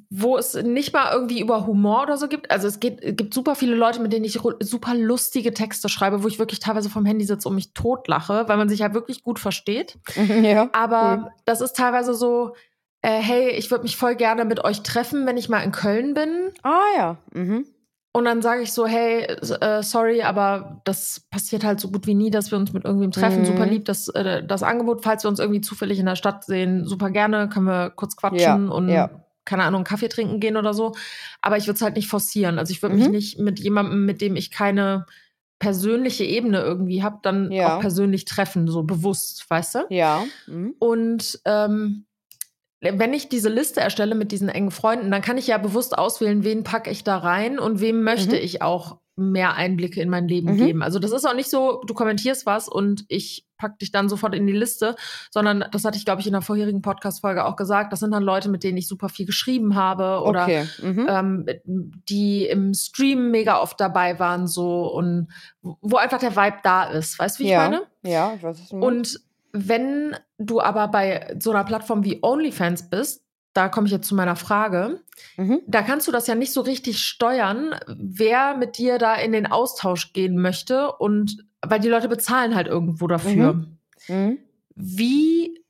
wo es nicht mal irgendwie über Humor oder so gibt. Also es geht, gibt super viele Leute, mit denen ich super lustige Texte schreibe, wo ich wirklich teilweise vom Handy sitze und mich totlache, weil man sich ja wirklich gut versteht. ja. Aber Cool. das ist teilweise so, äh, hey, ich würde mich voll gerne mit euch treffen, wenn ich mal in Köln bin. Ah, ja. Mhm. Und dann sage ich so, hey, äh, sorry, aber das passiert halt so gut wie nie, dass wir uns mit irgendwem treffen. Mhm. Super lieb, das, äh, das Angebot, falls wir uns irgendwie zufällig in der Stadt sehen, super gerne, können wir kurz quatschen Ja, und ja. keine Ahnung, Kaffee trinken gehen oder so. Aber ich würde es halt nicht forcieren. Also ich würde mich Mhm. nicht mit jemandem, mit dem ich keine persönliche Ebene irgendwie habe, dann Ja. auch persönlich treffen, so bewusst, weißt du? Ja. Mhm. Und ähm, wenn ich diese Liste erstelle mit diesen engen Freunden, dann kann ich ja bewusst auswählen, wen packe ich da rein und wem möchte Mhm. ich auch mehr Einblicke in mein Leben Mhm. geben. Also das ist auch nicht so, du kommentierst was und ich pack dich dann sofort in die Liste, sondern das hatte ich, glaube ich, in der vorherigen Podcast-Folge auch gesagt, das sind dann Leute, mit denen ich super viel geschrieben habe oder Okay. Mhm. ähm, die im Stream mega oft dabei waren so und wo einfach der Vibe da ist. Weißt du, wie ich ja. meine? Ja, ich weiß, du meinst. Und wenn du aber bei so einer Plattform wie OnlyFans bist, da komme ich jetzt zu meiner Frage, Mhm. da kannst du das ja nicht so richtig steuern, wer mit dir da in den Austausch gehen möchte und weil die Leute bezahlen halt irgendwo dafür. Mhm. Wie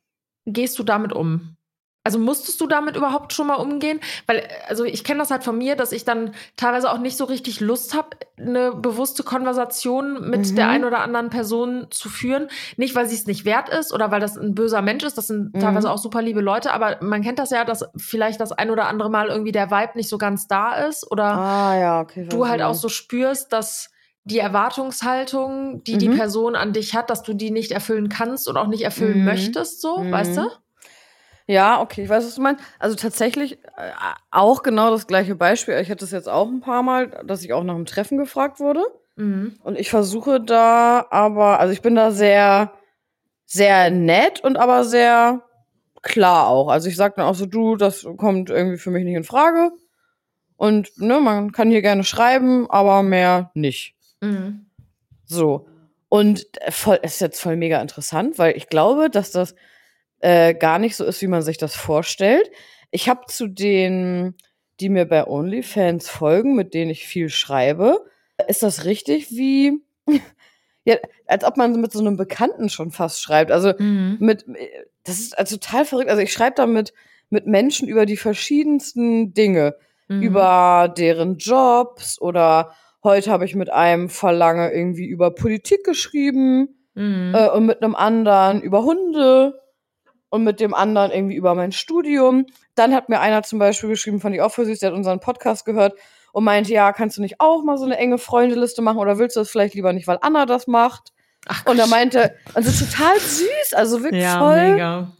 gehst du damit um? Also musstest du damit überhaupt schon mal umgehen? Weil, also ich kenne das halt von mir, dass ich dann teilweise auch nicht so richtig Lust habe, eine bewusste Konversation mit Mhm. der einen oder anderen Person zu führen. Nicht, weil sie es nicht wert ist oder weil das ein böser Mensch ist. Das sind Mhm. teilweise auch super liebe Leute, aber man kennt das ja, dass vielleicht das ein oder andere Mal irgendwie der Vibe nicht so ganz da ist oder Ah, ja, okay. du halt auch so spürst, dass die Erwartungshaltung, die die Mhm. Person an dich hat, dass du die nicht erfüllen kannst und auch nicht erfüllen Mhm. möchtest, so, Mhm. weißt du? Ja, okay, ich weiß, was du meinst. Also tatsächlich äh, auch genau das gleiche Beispiel. Ich hatte es jetzt auch ein paar Mal, dass ich auch nach dem Treffen gefragt wurde. Mhm. Und ich versuche da aber, also ich bin da sehr, sehr nett und aber sehr klar auch. Also ich sage dann auch so, du, das kommt irgendwie für mich nicht in Frage. Und ne, man kann hier gerne schreiben, aber mehr nicht. Mhm. So. Und voll, ist jetzt voll mega interessant, weil ich glaube, dass das äh, gar nicht so ist, wie man sich das vorstellt. Ich habe zu den, die mir bei OnlyFans folgen, mit denen ich viel schreibe, ist das richtig wie, ja, als ob man mit so einem Bekannten schon fast schreibt. Also Mhm. mit, das ist also total verrückt. Also ich schreibe da mit, mit Menschen über die verschiedensten Dinge Mhm. über deren Jobs oder heute habe ich mit einem Verlange irgendwie über Politik geschrieben Mhm. äh, und mit einem anderen über Hunde und mit dem anderen irgendwie über mein Studium. Dann hat mir einer zum Beispiel geschrieben, fand ich auch voll süß, der hat unseren Podcast gehört und meinte, ja, kannst du nicht auch mal so eine enge Freundeliste machen oder willst du das vielleicht lieber nicht, weil Anna das macht? Ach, Und er meinte, also total süß, also wirklich ja, voll mega.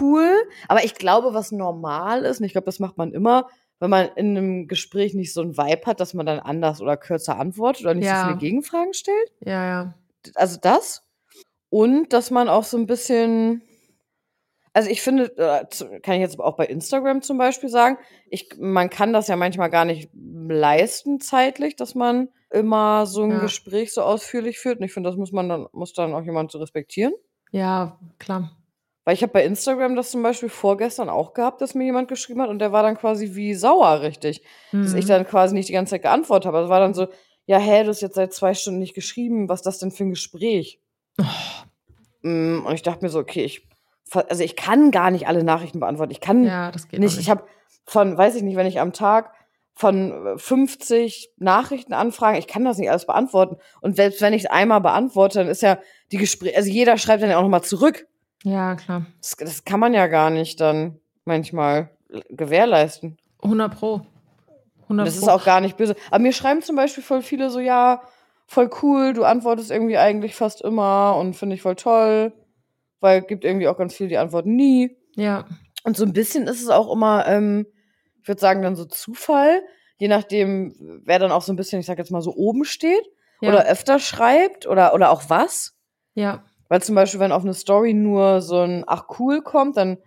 cool. Aber ich glaube, was normal ist, und ich glaube, das macht man immer, wenn man in einem Gespräch nicht so einen Vibe hat, dass man dann anders oder kürzer antwortet oder nicht Ja. so viele Gegenfragen stellt. Ja, ja. Also das. Und dass man auch so ein bisschen. Also ich finde, äh, kann ich jetzt auch bei Instagram zum Beispiel sagen, ich, man kann das ja manchmal gar nicht leisten zeitlich, dass man immer so ein Ja. Gespräch so ausführlich führt. Und ich finde, das muss man dann, muss dann auch jemand so respektieren. Ja, klar. Weil ich habe bei Instagram das zum Beispiel vorgestern auch gehabt, dass mir jemand geschrieben hat und der war dann quasi wie sauer richtig. Dass ich Mhm. dann quasi nicht die ganze Zeit geantwortet habe. Es war dann so, ja, hä, du hast jetzt seit zwei Stunden nicht geschrieben, was ist das denn für ein Gespräch? Oh. Mm, Und ich dachte mir so, okay, ich, also ich kann gar nicht alle Nachrichten beantworten. Ich kann Ja, nicht, nicht. ich habe von, weiß ich nicht, wenn ich am Tag von äh, 50 Nachrichten anfragen, ich kann das nicht alles beantworten. Und selbst wenn ich es einmal beantworte, dann ist ja die Gespräche, also jeder schreibt dann ja auch nochmal zurück. ja, klar. Das, das kann man ja gar nicht dann manchmal gewährleisten. 100 Pro. 100 Und das ist Pro. auch gar nicht böse. Aber mir schreiben zum Beispiel voll viele so, ja, voll cool, du antwortest irgendwie eigentlich fast immer und finde ich voll toll. Weil gibt irgendwie auch ganz viele, die antworten nie. Ja. Und so ein bisschen ist es auch immer, ähm, ich würde sagen, dann so Zufall, je nachdem, wer dann auch so ein bisschen, ich sag jetzt mal so oben steht Ja. oder öfter schreibt oder, oder auch was. ja. Weil zum Beispiel, wenn auf eine Story nur so ein Ach cool kommt, dann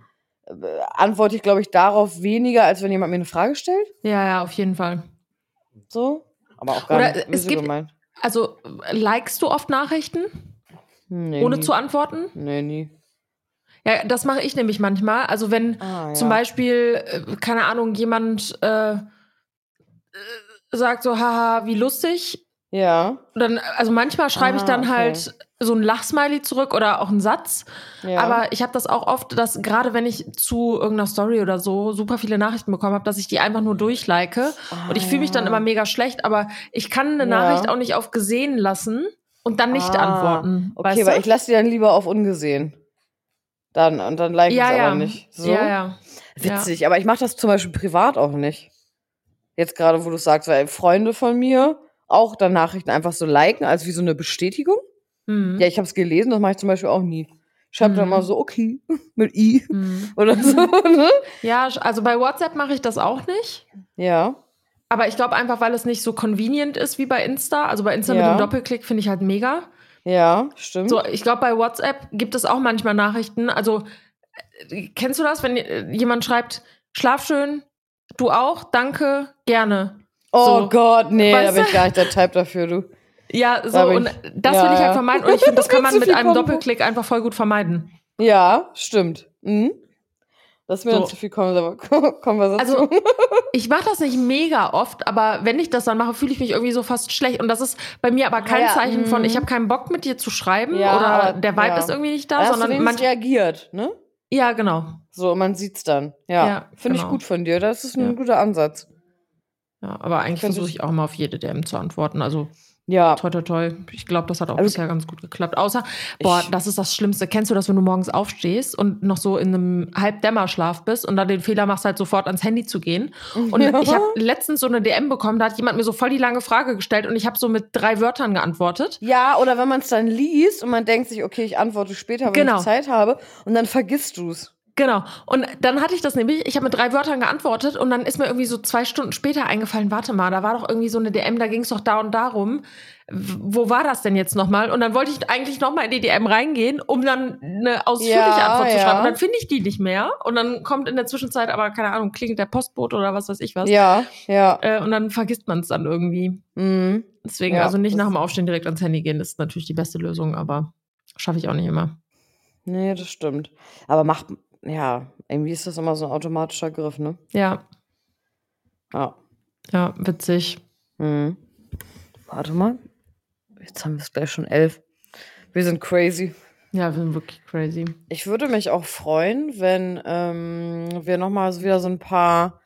äh, antworte ich, glaube ich, darauf weniger, als wenn jemand mir eine Frage stellt. Ja, ja, auf jeden Fall. So. Aber auch gar Oder nicht es gibt-. Also, likest du oft Nachrichten, Nee, ohne nie. zu antworten? Nee, nie. Ja, das mache ich nämlich manchmal. Also, wenn Ah, zum ja. Beispiel, äh, keine Ahnung, jemand äh, äh, sagt so, haha, wie lustig. Ja, Dann, also manchmal schreibe ich Ah, dann okay. halt so ein Lachsmiley zurück oder auch einen Satz. ja. Aber ich habe das auch oft, dass gerade wenn ich zu irgendeiner Story oder so super viele Nachrichten bekommen habe, dass ich die einfach nur durchlike. Und ich fühle mich dann Ah. immer mega schlecht, aber ich kann eine Ja. Nachricht auch nicht auf gesehen lassen und dann nicht Ah, antworten. Okay, weißt weil du? ich lasse die dann lieber auf ungesehen. Dann, und dann like ja, ich ja. aber nicht. So? Ja, ja. Witzig, aber ich mache das zum Beispiel privat auch nicht. Jetzt gerade, wo du sagst, weil Freunde von mir auch dann Nachrichten einfach so liken, als wie so eine Bestätigung. Mhm. Ja, ich habe es gelesen, das mache ich zum Beispiel auch nie. Ich schreibe dann Mhm. mal so, okay, mit I Mhm. oder so. Ne? Ja, also bei WhatsApp mache ich das auch nicht. Ja, Aber ich glaube einfach, weil es nicht so convenient ist wie bei Insta. Also bei Insta mit Ja. dem Doppelklick finde ich halt mega. ja, stimmt. So, ich glaube, bei WhatsApp gibt es auch manchmal Nachrichten. Also, äh, kennst du das, wenn äh, jemand schreibt, schlaf schön, du auch, danke, gerne. oh so. Gott, nee, da Weißt bin du? ich gar nicht der Type dafür, du. Ja, so, Da bin und ich- das ja, will ich halt vermeiden. Und ich finde, das kann man mit einem. Doppelklick einfach voll gut vermeiden. Ja, stimmt. Mhm. Das mir So. dann zu viel Konver Konversation. Also, ich mache das nicht mega oft, aber wenn ich das dann mache, fühle ich mich irgendwie so fast schlecht. Und das ist bei mir aber kein Ja, Zeichen von, mhm. ich habe keinen Bock mit dir zu schreiben Ja, oder der Vibe ja. ist irgendwie nicht da hast sondern man, reagiert, ne? ja, genau. So, man sieht's dann. Ja, finde ich genau. gut von dir. Das ist ein guter Ansatz. Ja, aber eigentlich versuche ich- ich auch immer auf jede DM zu antworten. Also Ja. toi toi toi. Ich glaube, das hat auch Aber- bisher ganz gut geklappt. Außer, boah, Ich- das ist das Schlimmste. Kennst du das, wenn du morgens aufstehst und noch so in einem Halbdämmerschlaf bist und dann den Fehler machst, halt sofort ans Handy zu gehen? Und Ja. ich habe letztens so eine DM bekommen, da hat jemand mir so voll die lange Frage gestellt und ich habe so mit drei Wörtern geantwortet. Ja, oder wenn man es dann liest und man denkt sich, okay, ich antworte später, wenn Genau. ich Zeit habe, und dann vergisst du's. Genau. Und dann hatte ich das nämlich, ich habe mit drei Wörtern geantwortet und dann ist mir irgendwie so zwei Stunden später eingefallen, warte mal, da war doch irgendwie so eine DM, da ging es doch da und darum. Wo war das denn jetzt nochmal? Und dann wollte ich eigentlich nochmal in die DM reingehen, um dann eine ausführliche Ja, Antwort zu ja. schreiben. Und dann finde ich die nicht mehr. Und dann kommt in der Zwischenzeit aber, keine Ahnung, klingelt der Postbote oder was weiß ich was. Ja, ja. Äh, und dann vergisst man es dann irgendwie. Mhm. Deswegen, Ja, also nicht nach dem Aufstehen direkt ans Handy gehen, ist natürlich die beste Lösung, aber schaffe ich auch nicht immer. Nee, das stimmt. Aber macht, ja, irgendwie ist das immer so ein automatischer Griff, ne? Ja, Ja. ja, witzig. Mhm. Warte mal. Jetzt haben wir es gleich schon elf. Wir sind crazy. Ja, wir sind wirklich crazy. Ich würde mich auch freuen, wenn ähm, wir nochmal so wieder so ein paar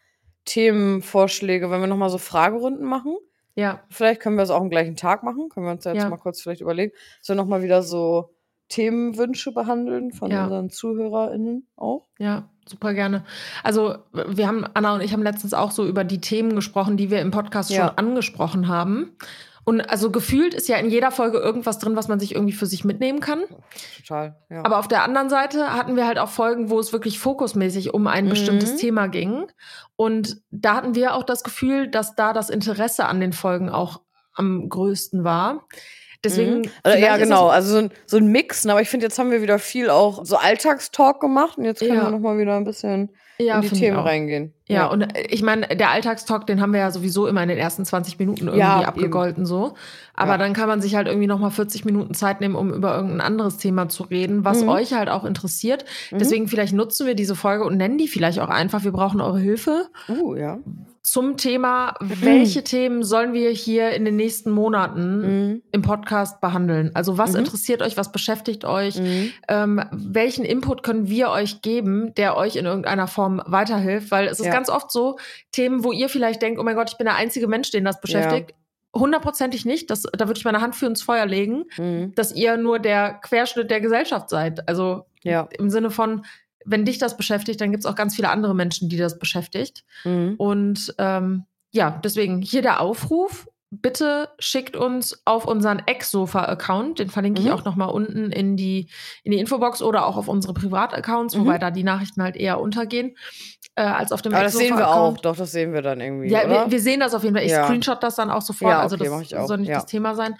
Themenvorschläge, wenn wir nochmal so Fragerunden machen. Ja, Vielleicht können wir es auch am gleichen Tag machen. Können wir uns ja jetzt Ja. mal kurz vielleicht überlegen. Wir nochmal wieder so Themenwünsche behandeln von Ja. unseren ZuhörerInnen auch. ja, super gerne. Also, wir haben, Anna und ich haben letztens auch so über die Themen gesprochen, die wir im Podcast Ja. schon angesprochen haben. Und also gefühlt ist ja in jeder Folge irgendwas drin, was man sich irgendwie für sich mitnehmen kann. Total. Ja. Aber auf der anderen Seite hatten wir halt auch Folgen, wo es wirklich fokusmäßig um ein Mhm. bestimmtes Thema ging. Und da hatten wir auch das Gefühl, dass da das Interesse an den Folgen auch am größten war. Deswegen. Mhm. Ja, genau. Also so ein, so ein Mix. ne? Aber ich finde, jetzt haben wir wieder viel auch so Alltagstalk gemacht und jetzt können Ja. wir nochmal wieder ein bisschen ja, in die Themen reingehen. Ja, und äh, ich meine, der Alltagstalk, den haben wir ja sowieso immer in den ersten 20 Minuten irgendwie Ja, eben. abgegolten so. Aber Ja. dann kann man sich halt irgendwie noch mal 40 Minuten Zeit nehmen, um über irgendein anderes Thema zu reden, was Mhm. euch halt auch interessiert. Mhm. Deswegen vielleicht nutzen wir diese Folge und nennen die vielleicht auch einfach. Wir brauchen eure Hilfe Uh, ja. zum Thema, welche Themen sollen wir hier in den nächsten Monaten Mhm. im Podcast behandeln? Also was Mhm. interessiert euch, was beschäftigt euch? Mhm. ähm, welchen Input können wir euch geben, der euch in irgendeiner Form weiterhilft? Weil es ist Ja. Ganz oft so, Themen, wo ihr vielleicht denkt, oh mein Gott, ich bin der einzige Mensch, den das beschäftigt. Hundertprozentig nicht. Das, da würde ich meine Hand für ins Feuer legen, Mhm. dass ihr nur der Querschnitt der Gesellschaft seid. Also Ja. im Sinne von, wenn dich das beschäftigt, dann gibt es auch ganz viele andere Menschen, die das beschäftigt. Mhm. Und ähm, ja, deswegen hier der Aufruf. Bitte schickt uns auf unseren Ex-Sofa-Account, den verlinke ich Mhm. auch nochmal unten in die, in die Infobox oder auch auf unsere Privataccounts, Mhm. wobei da die Nachrichten halt eher untergehen, äh, als auf dem Aber das sehen wir auch. Doch, das sehen wir dann irgendwie. Ja, wir, wir sehen das auf jeden Fall. Ich Ja. screenshot das dann auch sofort. Ja, also okay, das mach ich auch. soll nicht Ja. das Thema sein.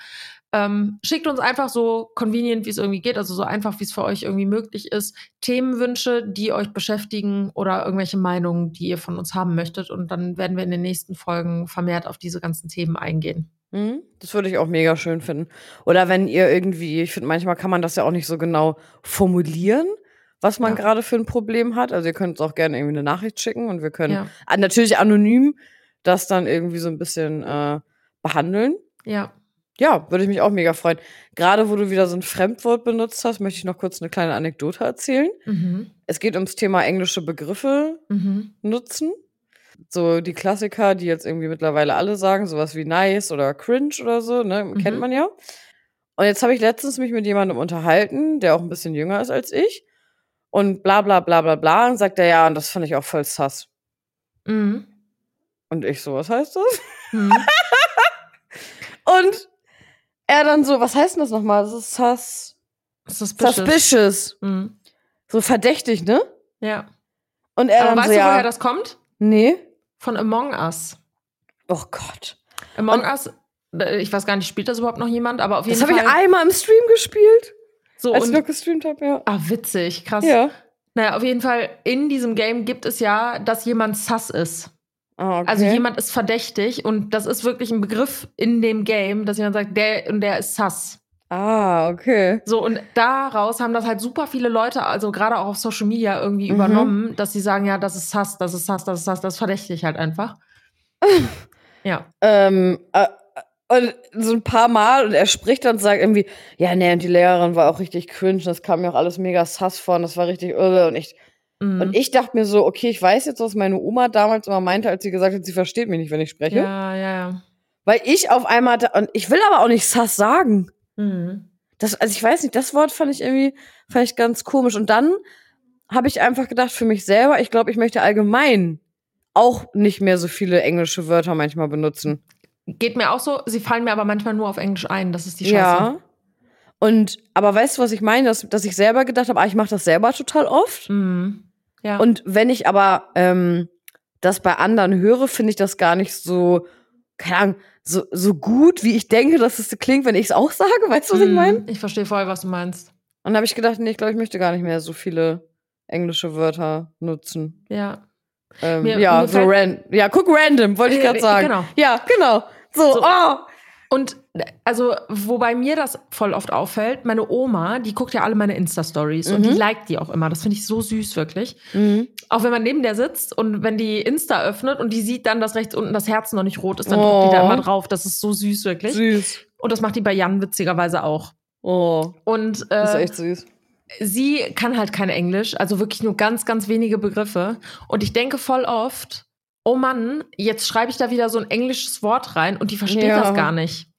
Ähm, schickt uns einfach so convenient, wie es irgendwie geht, also so einfach, wie es für euch irgendwie möglich ist. Themenwünsche, die euch beschäftigen oder irgendwelche Meinungen, die ihr von uns haben möchtet. Und dann werden wir in den nächsten Folgen vermehrt auf diese ganzen Themen eingehen. Mhm. Das würde ich auch mega schön finden. Oder wenn ihr irgendwie, ich finde, manchmal kann man das ja auch nicht so genau formulieren, was man Ja. gerade für ein Problem hat. Also ihr könnt uns auch gerne irgendwie eine Nachricht schicken und wir können Ja. ah, natürlich anonym das dann irgendwie so ein bisschen äh, behandeln. Ja. Ja, würde ich mich auch mega freuen. Gerade wo du wieder so ein Fremdwort benutzt hast, möchte ich noch kurz eine kleine Anekdote erzählen. Mhm. Es geht ums Thema englische Begriffe Mhm. nutzen. So die Klassiker, die jetzt irgendwie mittlerweile alle sagen, sowas wie nice oder cringe oder so, ne, kennt Mhm. man ja. Und jetzt habe ich letztens mich mit jemandem unterhalten, der auch ein bisschen jünger ist als ich. Und bla bla bla bla bla. Und sagt er, ja, und das fand ich auch voll sass. Mhm. Und ich so, was heißt das? Mhm. Und er dann so, was heißt denn das nochmal? Das ist sus Suspicious. suspicious. Mhm. So verdächtig, ne? Ja. Und er Aber dann weißt so, du, ja, woher das kommt? nee. Von Among Us. Oh Gott. Among Und- Us, äh, ich weiß gar nicht, spielt das überhaupt noch jemand, aber auf jeden Das habe Fall. ich einmal im Stream gespielt, so als ich und, noch gestreamt habe, ja. ah, witzig, krass. Ja. Naja, auf jeden Fall, in diesem Game gibt es ja, dass jemand sus ist. Ah, okay. Also jemand ist verdächtig und das ist wirklich ein Begriff in dem Game, dass jemand sagt, der und der ist sus. Ah, okay. So, und daraus haben das halt super viele Leute, also gerade auch auf Social Media irgendwie Mhm. übernommen, dass sie sagen, ja, das ist sus, das ist sus, das ist sus, das ist verdächtig halt einfach. ja. Ähm, äh, und so ein paar Mal und er spricht dann und sagt irgendwie, ja, nee, und die Lehrerin war auch richtig cringe, das kam mir auch alles mega sass vor und das war richtig irre und ich Mhm. und ich dachte mir so, okay, ich weiß jetzt, was meine Oma damals immer meinte, als sie gesagt hat, sie versteht mich nicht, wenn ich spreche, ja, ja, ja. weil ich auf einmal da, und ich will aber auch nicht sass sagen. Mhm. Das, also ich weiß nicht, das Wort fand ich irgendwie, fand ich ganz komisch. Und dann habe ich einfach gedacht für mich selber, ich glaube, ich möchte allgemein auch nicht mehr so viele englische Wörter manchmal benutzen. Geht mir auch so, sie fallen mir aber manchmal nur auf Englisch ein, das ist die Scheiße. Ja. Und, aber weißt du, was ich meine? Dass, dass ich selber gedacht habe, ah, ich mache das selber total oft. Mhm. Ja. Und wenn ich aber ähm, das bei anderen höre, finde ich das gar nicht so, keine Ahnung, so, so gut, wie ich denke, dass es klingt, wenn ich es auch sage. Weißt du, was ich Mm, meine? Ich verstehe voll, was du meinst. Und dann habe ich gedacht, nee, ich glaube, ich möchte gar nicht mehr so viele englische Wörter nutzen. Ja. Ähm, Mir- ja, mir so ran ja, guck random, wollte ich Äh, gerade sagen. genau. Ja, genau. So, So. oh. Und also, wobei mir das voll oft auffällt, meine Oma, die guckt ja alle meine Insta-Stories und Mhm. die liked die auch immer. Das finde ich so süß, wirklich. Mhm. Auch wenn man neben der sitzt und wenn die Insta öffnet und die sieht dann, dass rechts unten das Herz noch nicht rot ist, dann drückt die da Oh. immer drauf. Das ist so süß, wirklich. Süß. Und das macht die bei Jan witzigerweise auch. Oh, Und das ist äh, echt süß. sie kann halt kein Englisch, also wirklich nur ganz, ganz wenige Begriffe. Und ich denke voll oft, oh Mann, jetzt schreibe ich da wieder so ein englisches Wort rein und die versteht Ja. das gar nicht.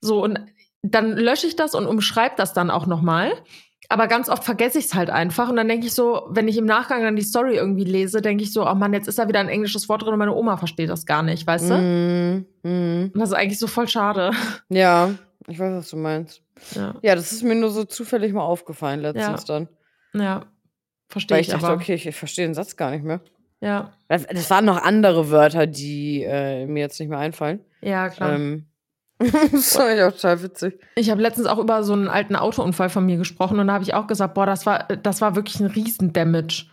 So, und dann lösche ich das und umschreibe das dann auch nochmal. Aber ganz oft vergesse ich es halt einfach. Und dann denke ich so, wenn ich im Nachgang dann die Story irgendwie lese, denke ich so, oh Mann, jetzt ist da wieder ein englisches Wort drin und meine Oma versteht das gar nicht, weißt du? Mhm. Und das ist eigentlich so voll schade. Ja, ich weiß, was du meinst. Ja, Ja, das ist mir nur so zufällig mal aufgefallen letztens dann. ja. verstehe Weil ich, ich dachte, aber. okay, ich, ich verstehe den Satz gar nicht mehr. Ja, Das, das waren noch andere Wörter, die äh, mir jetzt nicht mehr einfallen. ja, klar. Ähm, das fand ich auch total witzig. Ich habe letztens auch über so einen alten Autounfall von mir gesprochen und da habe ich auch gesagt, boah, das war, das war wirklich ein Riesen-Damage.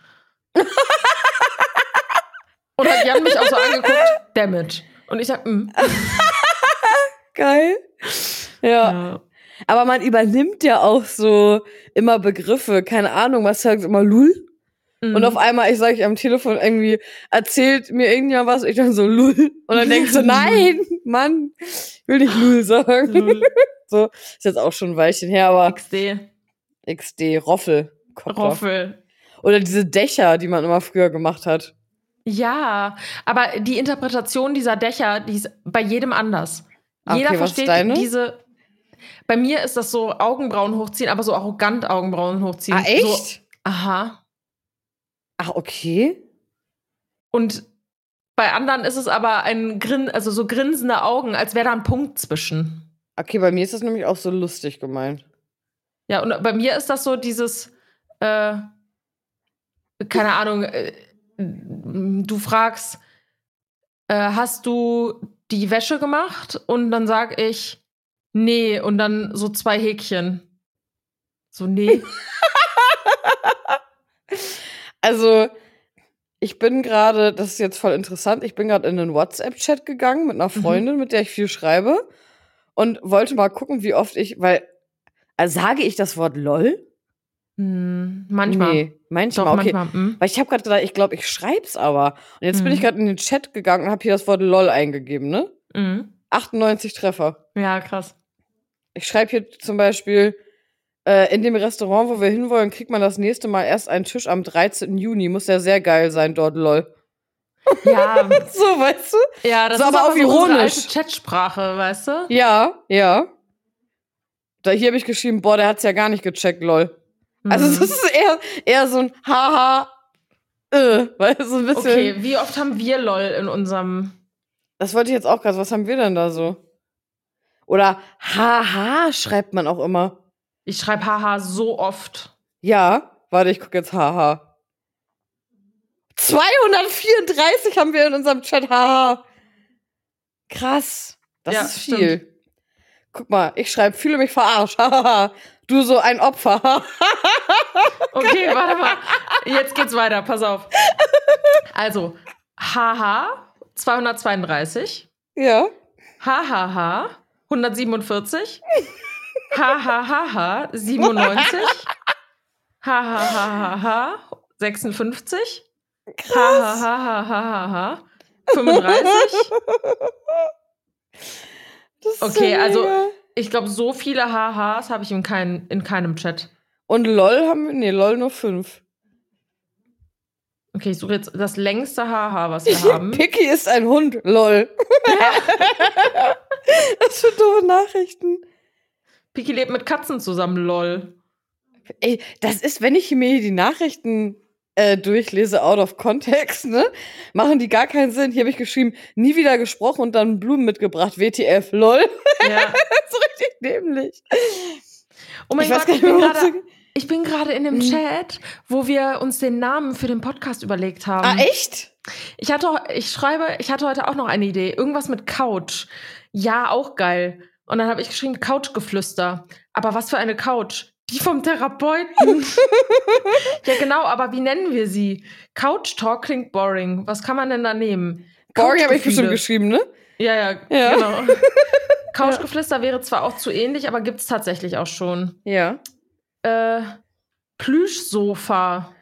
und hat Jan mich auch so angeguckt, Damage. Und ich habe, mm, Geil. Ja. ja. Aber man übernimmt ja auch so immer Begriffe. Keine Ahnung, was sagt immer Lul? Mm. Und auf einmal, ich sage ich am Telefon irgendwie, erzählt mir irgendjemand was, ich dann so Lul. Und dann denkst du, nein, Mann, ich will nicht Lul sagen. Lul. So, ist jetzt auch schon ein Weilchen her, aber XD, XD, Roffel. Kopter. Roffel. Oder diese Dächer, die man immer früher gemacht hat. Ja, aber die Interpretation dieser Dächer, die ist bei jedem anders. Ah, Jeder okay, ist versteht diese. Bei mir ist das so Augenbrauen hochziehen, aber so arrogant Augenbrauen hochziehen. Ah, So, echt? aha. Ach, okay. Und bei anderen ist es aber ein Grin, also so grinsende Augen, als wäre da ein Punkt zwischen. Okay, bei mir ist das nämlich auch so lustig gemeint. Ja, und bei mir ist das so dieses, äh, keine Ahnung, äh, du fragst, äh, hast du die Wäsche gemacht? Und dann sag ich, nee, und dann so zwei Häkchen. So, nee. Also, ich bin gerade, das ist jetzt voll interessant, ich bin gerade in einen WhatsApp-Chat gegangen mit einer Mhm. Freundin, mit der ich viel schreibe und wollte mal gucken, wie oft ich, weil, also sage ich das Wort LOL? Hm, manchmal. Nee, Doch, manchmal, okay. manchmal. hm. Weil ich habe gerade gedacht, ich glaube, ich schreib's aber. Und jetzt bin Mhm. ich gerade in den Chat gegangen und habe hier das Wort LOL eingegeben, ne? Mhm. 98 Treffer. Ja, krass. Ich schreibe hier zum Beispiel, äh, in dem Restaurant, wo wir hinwollen, kriegt man das nächste Mal erst einen Tisch am 13. Juni. Muss ja sehr geil sein dort, lol. Ja, So, weißt du? ja das So, ist aber auch so ironisch. alte Chatsprache, weißt du? Ja, ja. Da hier habe ich geschrieben, boah, der hat's ja gar nicht gecheckt, lol. Also Mhm. das ist eher, eher so ein Haha, äh, weißt du, so ein bisschen. Okay, wie oft haben wir LOL in unserem. Das wollte ich jetzt auch gerade. Was haben wir denn da so? Oder Haha schreibt man auch immer. Ich schreibe Haha so oft. Ja, warte, ich gucke jetzt Haha. 234 haben wir in unserem Chat Haha. Krass. Das Ja, ist viel. stimmt. Guck mal, ich schreibe, fühle mich verarscht. Haha. du so ein Opfer. Okay, warte mal. Jetzt geht's weiter, pass auf. Also, Haha 232. ja. Hahaha 147. Hahaha 97. Hahaha 56. Hahaha 35. Das ist Okay, ja also-. Ich glaube, so viele Hahas habe ich in, kein, in keinem Chat. Und LOL haben wir, nee, LOL nur fünf. Okay, ich suche jetzt das längste Haha, was wir haben. Picky ist ein Hund, LOL. das für doofe Nachrichten. Piki lebt mit Katzen zusammen, lol. Ey, das ist, wenn ich mir die Nachrichten äh, durchlese, out of context, ne? Machen die gar keinen Sinn. Hier habe ich geschrieben, nie wieder gesprochen und dann Blumen mitgebracht. WTF, lol. Ja. ist richtig dämlich. Oh mein ich Gott, ich bin gerade Ich bin gerade in dem Mhm. Chat, wo wir uns den Namen für den Podcast überlegt haben. Ah, echt? Ich hatte, ich schreibe, ich hatte heute auch noch eine Idee. Irgendwas mit Couch. Ja, auch geil. Und dann habe ich geschrieben Couchgeflüster. Aber was für eine Couch? Die vom Therapeuten. ja, genau, aber wie nennen wir sie? Couch Talk klingt boring. Was kann man denn da nehmen? Boring habe ich bestimmt geschrieben, ne? Ja, ja, Ja. genau. Couchgeflüster wäre zwar auch zu ähnlich, aber gibt es tatsächlich auch schon. Ja. Äh, Plüschsofa.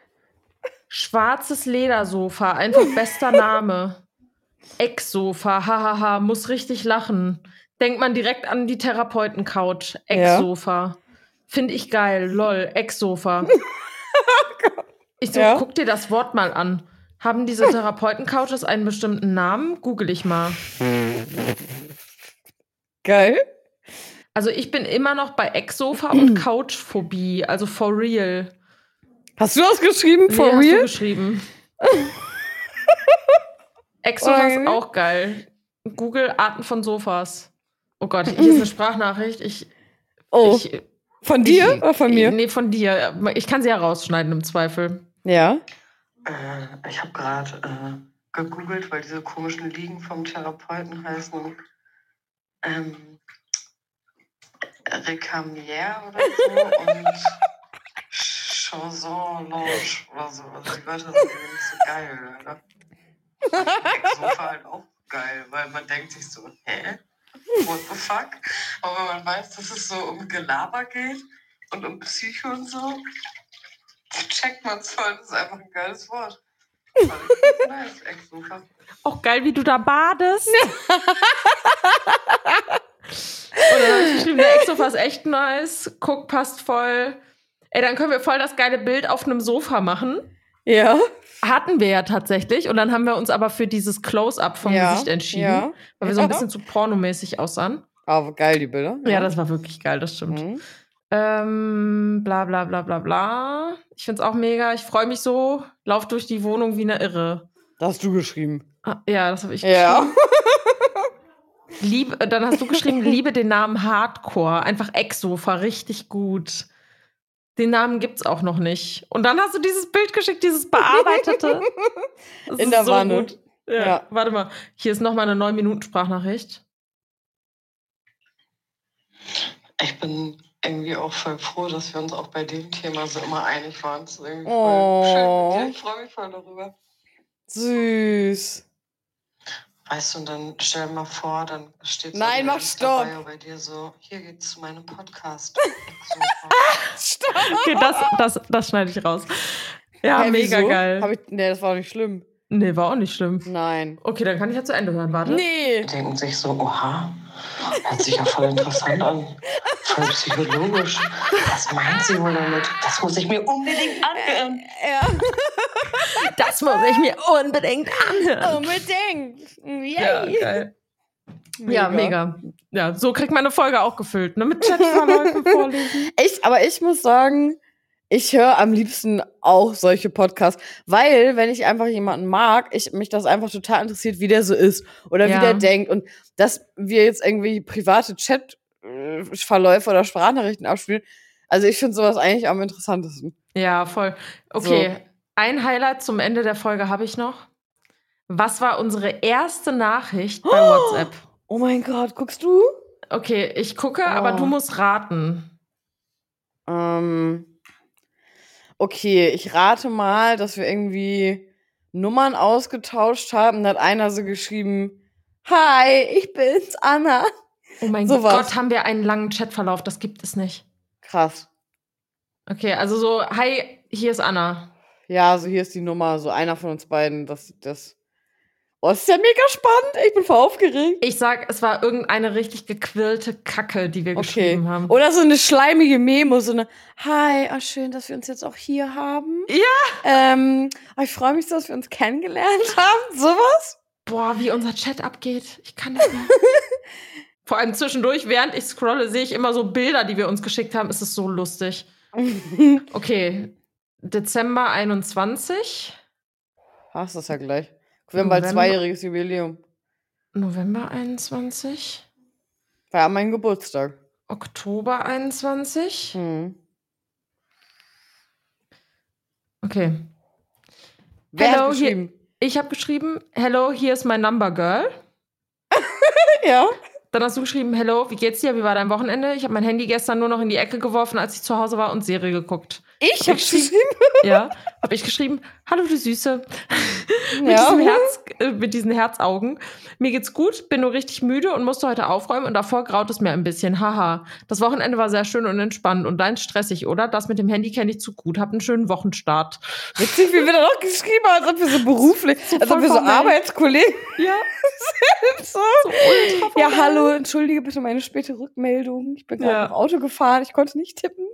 Schwarzes Ledersofa. Einfach bester Name. Ecksofa. Hahaha. Muss richtig lachen. Denkt man direkt an die Therapeutencouch. Ecksofa. Finde ich geil. Lol. Ecksofa. Ich so, Ja. guck dir das Wort mal an. Haben diese Therapeutencouches einen bestimmten Namen? Google ich mal. Geil. Also ich bin immer noch bei Ecksofa und Couchphobie, also for real. Hast du das geschrieben? For Nee, Hast du real? geschrieben. Okay. ist auch geil. Google Arten von Sofas. Oh Gott, hier ist eine Sprachnachricht. Ich, Oh, ich, von dir ich, oder von mir? Nee, von dir. Ich kann sie ja rausschneiden im Zweifel. Ja. Äh, ich habe gerade äh, gegoogelt, weil diese komischen Liegen vom Therapeuten heißen ähm, Recamier oder so und Chanson Lounge oder so. Also die Wörter sind irgendwie nicht so geil, oder? Sofa halt auch geil, weil man denkt sich so, hä? What the fuck? Aber wenn man weiß, dass es so um Gelaber geht und um Psycho und so, checkt man es voll. Das ist einfach ein geiles Wort. Nice, Ex-Sofa. Auch geil, wie du da badest. Und dann habe ich geschrieben, der Ecksofa ist echt nice. Guck, passt voll. Ey, dann können wir voll das geile Bild auf einem Sofa machen. Ja. Hatten wir ja tatsächlich. Und dann haben wir uns aber für dieses Close-Up vom ja. Gesicht entschieden. Ja. Weil wir so ein Ja. bisschen zu pornomäßig aussahen. Aber geil, die Bilder. Ja, das war wirklich geil, das stimmt. Mhm. Ähm, bla bla bla bla bla. Ich find's auch mega. Ich freue mich so. Lauf durch die Wohnung wie eine Irre. Das hast du geschrieben. Ah, ja, das habe ich Ja. geschrieben. Liebe, äh, dann hast du geschrieben, liebe den Namen Hardcore. Einfach Ex-Sofa, richtig gut. Den Namen gibt's auch noch nicht. Und dann hast du dieses Bild geschickt, dieses bearbeitete. Das In ist der so Wanne. gut. Ja. Ja. Warte mal, hier ist noch mal eine 9-Minuten-Sprachnachricht. Ich bin irgendwie auch voll froh, dass wir uns auch bei dem Thema so immer einig waren. Das ist irgendwie Oh. voll schön. Ich freue mich voll darüber. Süß. Weißt du, und dann stell dir mal vor, dann steht so Nein, mach Stopp. bei dir so, hier geht's zu meinem Podcast. Stopp. Okay, das, das, das schneide ich raus. Ja, Hä, mega wieso? geil. Hab ich, nee, das war doch nicht schlimm. nee, war auch nicht schlimm. Nein. Okay, dann kann ich ja zu Ende hören, warte. Nee. Die denken sich so, oha, hört sich ja voll interessant an. Voll psychologisch. Was meint sie wohl damit? Das muss ich mir unbedingt anhören. Ja. Das muss ich mir unbedingt anhören. Unbedingt. Ja, Yay. geil. Ja, mega. Ja, so kriegt man eine Folge auch gefüllt, ne? Mit Chatverläufen vorlesen. Ich, aber ich muss sagen, ich höre am liebsten auch solche Podcasts, weil wenn ich einfach jemanden mag, ich mich das einfach total interessiert, wie der so ist oder Ja. wie der denkt und dass wir jetzt irgendwie private Chat-Verläufe oder Sprachnachrichten abspielen. Also ich finde sowas eigentlich am interessantesten. Ja, voll. Okay, ein Highlight zum Ende der Folge habe ich noch. Was war unsere erste Nachricht bei Oh. WhatsApp? Oh mein Gott, guckst du? Okay, ich gucke, aber Oh. du musst raten. Ähm, okay, ich rate mal, dass wir irgendwie Nummern ausgetauscht haben. Da hat einer so geschrieben, Hi, ich bin's, Anna. Oh mein Sowas. Gott, haben wir einen langen Chatverlauf, das gibt es nicht. Krass. Okay, also so, hi, hier ist Anna. Ja, so hier ist die Nummer, so einer von uns beiden, das, das. Oh, das ist ja mega spannend. Ich bin voll aufgeregt. Ich sag, es war irgendeine richtig gequirlte Kacke, die wir Okay. geschrieben haben. Oder so eine schleimige Memo, so eine Hi, oh, schön, dass wir uns jetzt auch hier haben. Ja. Ähm, oh, ich freue mich, dass wir uns kennengelernt haben. Sowas? Boah, wie unser Chat abgeht. Ich kann das nicht. Vor allem zwischendurch, während ich scrolle, sehe ich immer so Bilder, die wir uns geschickt haben. Es ist so lustig. Okay, Dezember 21, Hast das ja gleich. Wir haben bald November. zweijähriges Jubiläum. November 21, War ja mein Geburtstag. Oktober 21, Hm. Okay. Wer Hello, hat geschrieben? Ich habe geschrieben, hello, here's my number girl. Ja. Dann hast du geschrieben, hello, wie geht's dir? Wie war dein Wochenende? Ich habe mein Handy gestern nur noch in die Ecke geworfen, als ich zu Hause war und Serie geguckt. Ich habe geschrieben. Ja, habe ich geschrieben, hallo du Süße. mit, Ja. diesem Herz, äh, mit diesen Herzaugen. Mir geht's gut, bin nur richtig müde und musste heute aufräumen und davor graut es mir ein bisschen. Haha. Das Wochenende war sehr schön und entspannt und dein stressig, oder? Das mit dem Handy kenne ich zu gut. Hab einen schönen Wochenstart. Witzig, wie wir da noch geschrieben haben, als ob wir so beruflich, als ob wir so. Arbeitskollegen Ja, so. ultra Ja, hallo, entschuldige bitte meine späte Rückmeldung. Ich bin gerade Ja. im Auto gefahren, ich konnte nicht tippen.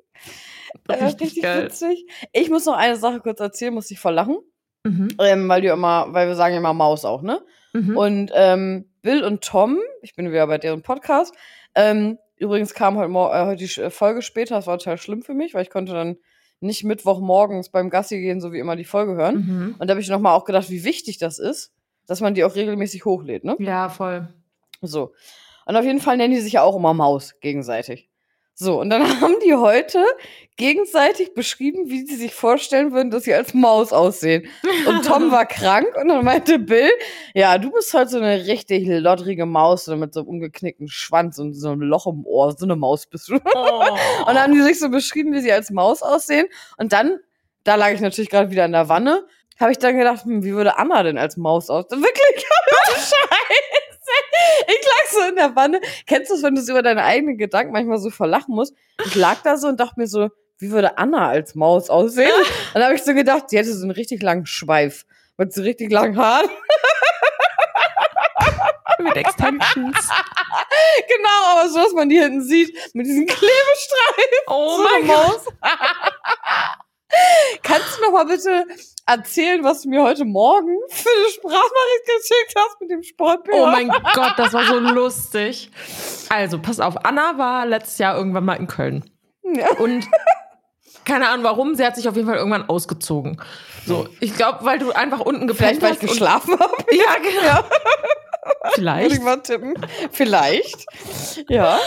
Äh, Richtig geil. witzig. Ich muss noch eine Sache kurz erzählen, muss ich voll lachen. Mhm. Ähm, weil du immer, weil wir sagen immer Maus auch, ne? Mhm. Und ähm, Bill und Tom, ich bin wieder bei deren Podcast. Ähm, übrigens kam heute, äh, heute die Sch- Folge später, das war total schlimm für mich, weil ich konnte dann nicht Mittwochmorgens beim Gassi gehen, so wie immer die Folge hören. Mhm. Und da habe ich nochmal auch gedacht, wie wichtig das ist, dass man die auch regelmäßig hochlädt, ne? Ja, voll. So. Und auf jeden Fall nennen die sich ja auch immer Maus gegenseitig. So, und dann haben die heute gegenseitig beschrieben, wie sie sich vorstellen würden, dass sie als Maus aussehen. Und Tom war krank und dann meinte Bill, ja, du bist halt so eine richtig lottrige Maus mit so einem umgeknickten Schwanz und so einem Loch im Ohr. So eine Maus bist du. Oh. Und dann haben die sich so beschrieben, wie sie als Maus aussehen. Und dann, da lag ich natürlich gerade wieder in der Wanne, habe ich dann gedacht, hm, wie würde Anna denn als Maus aussehen? Wirklich, Scheiße. Ich lag so in der Wanne. Kennst du es, wenn du so über deine eigenen Gedanken manchmal so verlachen musst? Ich lag da so und dachte mir so, wie würde Anna als Maus aussehen? Und dann habe ich so gedacht, sie hätte so einen richtig langen Schweif mit so richtig langen Haaren. Mit Extensions. Genau, aber so, dass man die hinten sieht, mit diesen Klebestreifen. Oh so mein eine Gott. Kannst du noch mal bitte erzählen, was du mir heute Morgen für eine Sprachnachricht geschickt hast mit dem Sportbär? Oh mein Gott, das war so lustig. Also, pass auf. Anna war letztes Jahr irgendwann mal in Köln. Ja. Und keine Ahnung warum, sie hat sich auf jeden Fall irgendwann ausgezogen. So, ich glaube, weil du einfach unten gepennt Vielleicht, weil ich hast. und- geschlafen habe. Ja, genau. Ja. Würde Vielleicht. ich mal tippen. Vielleicht. Ja.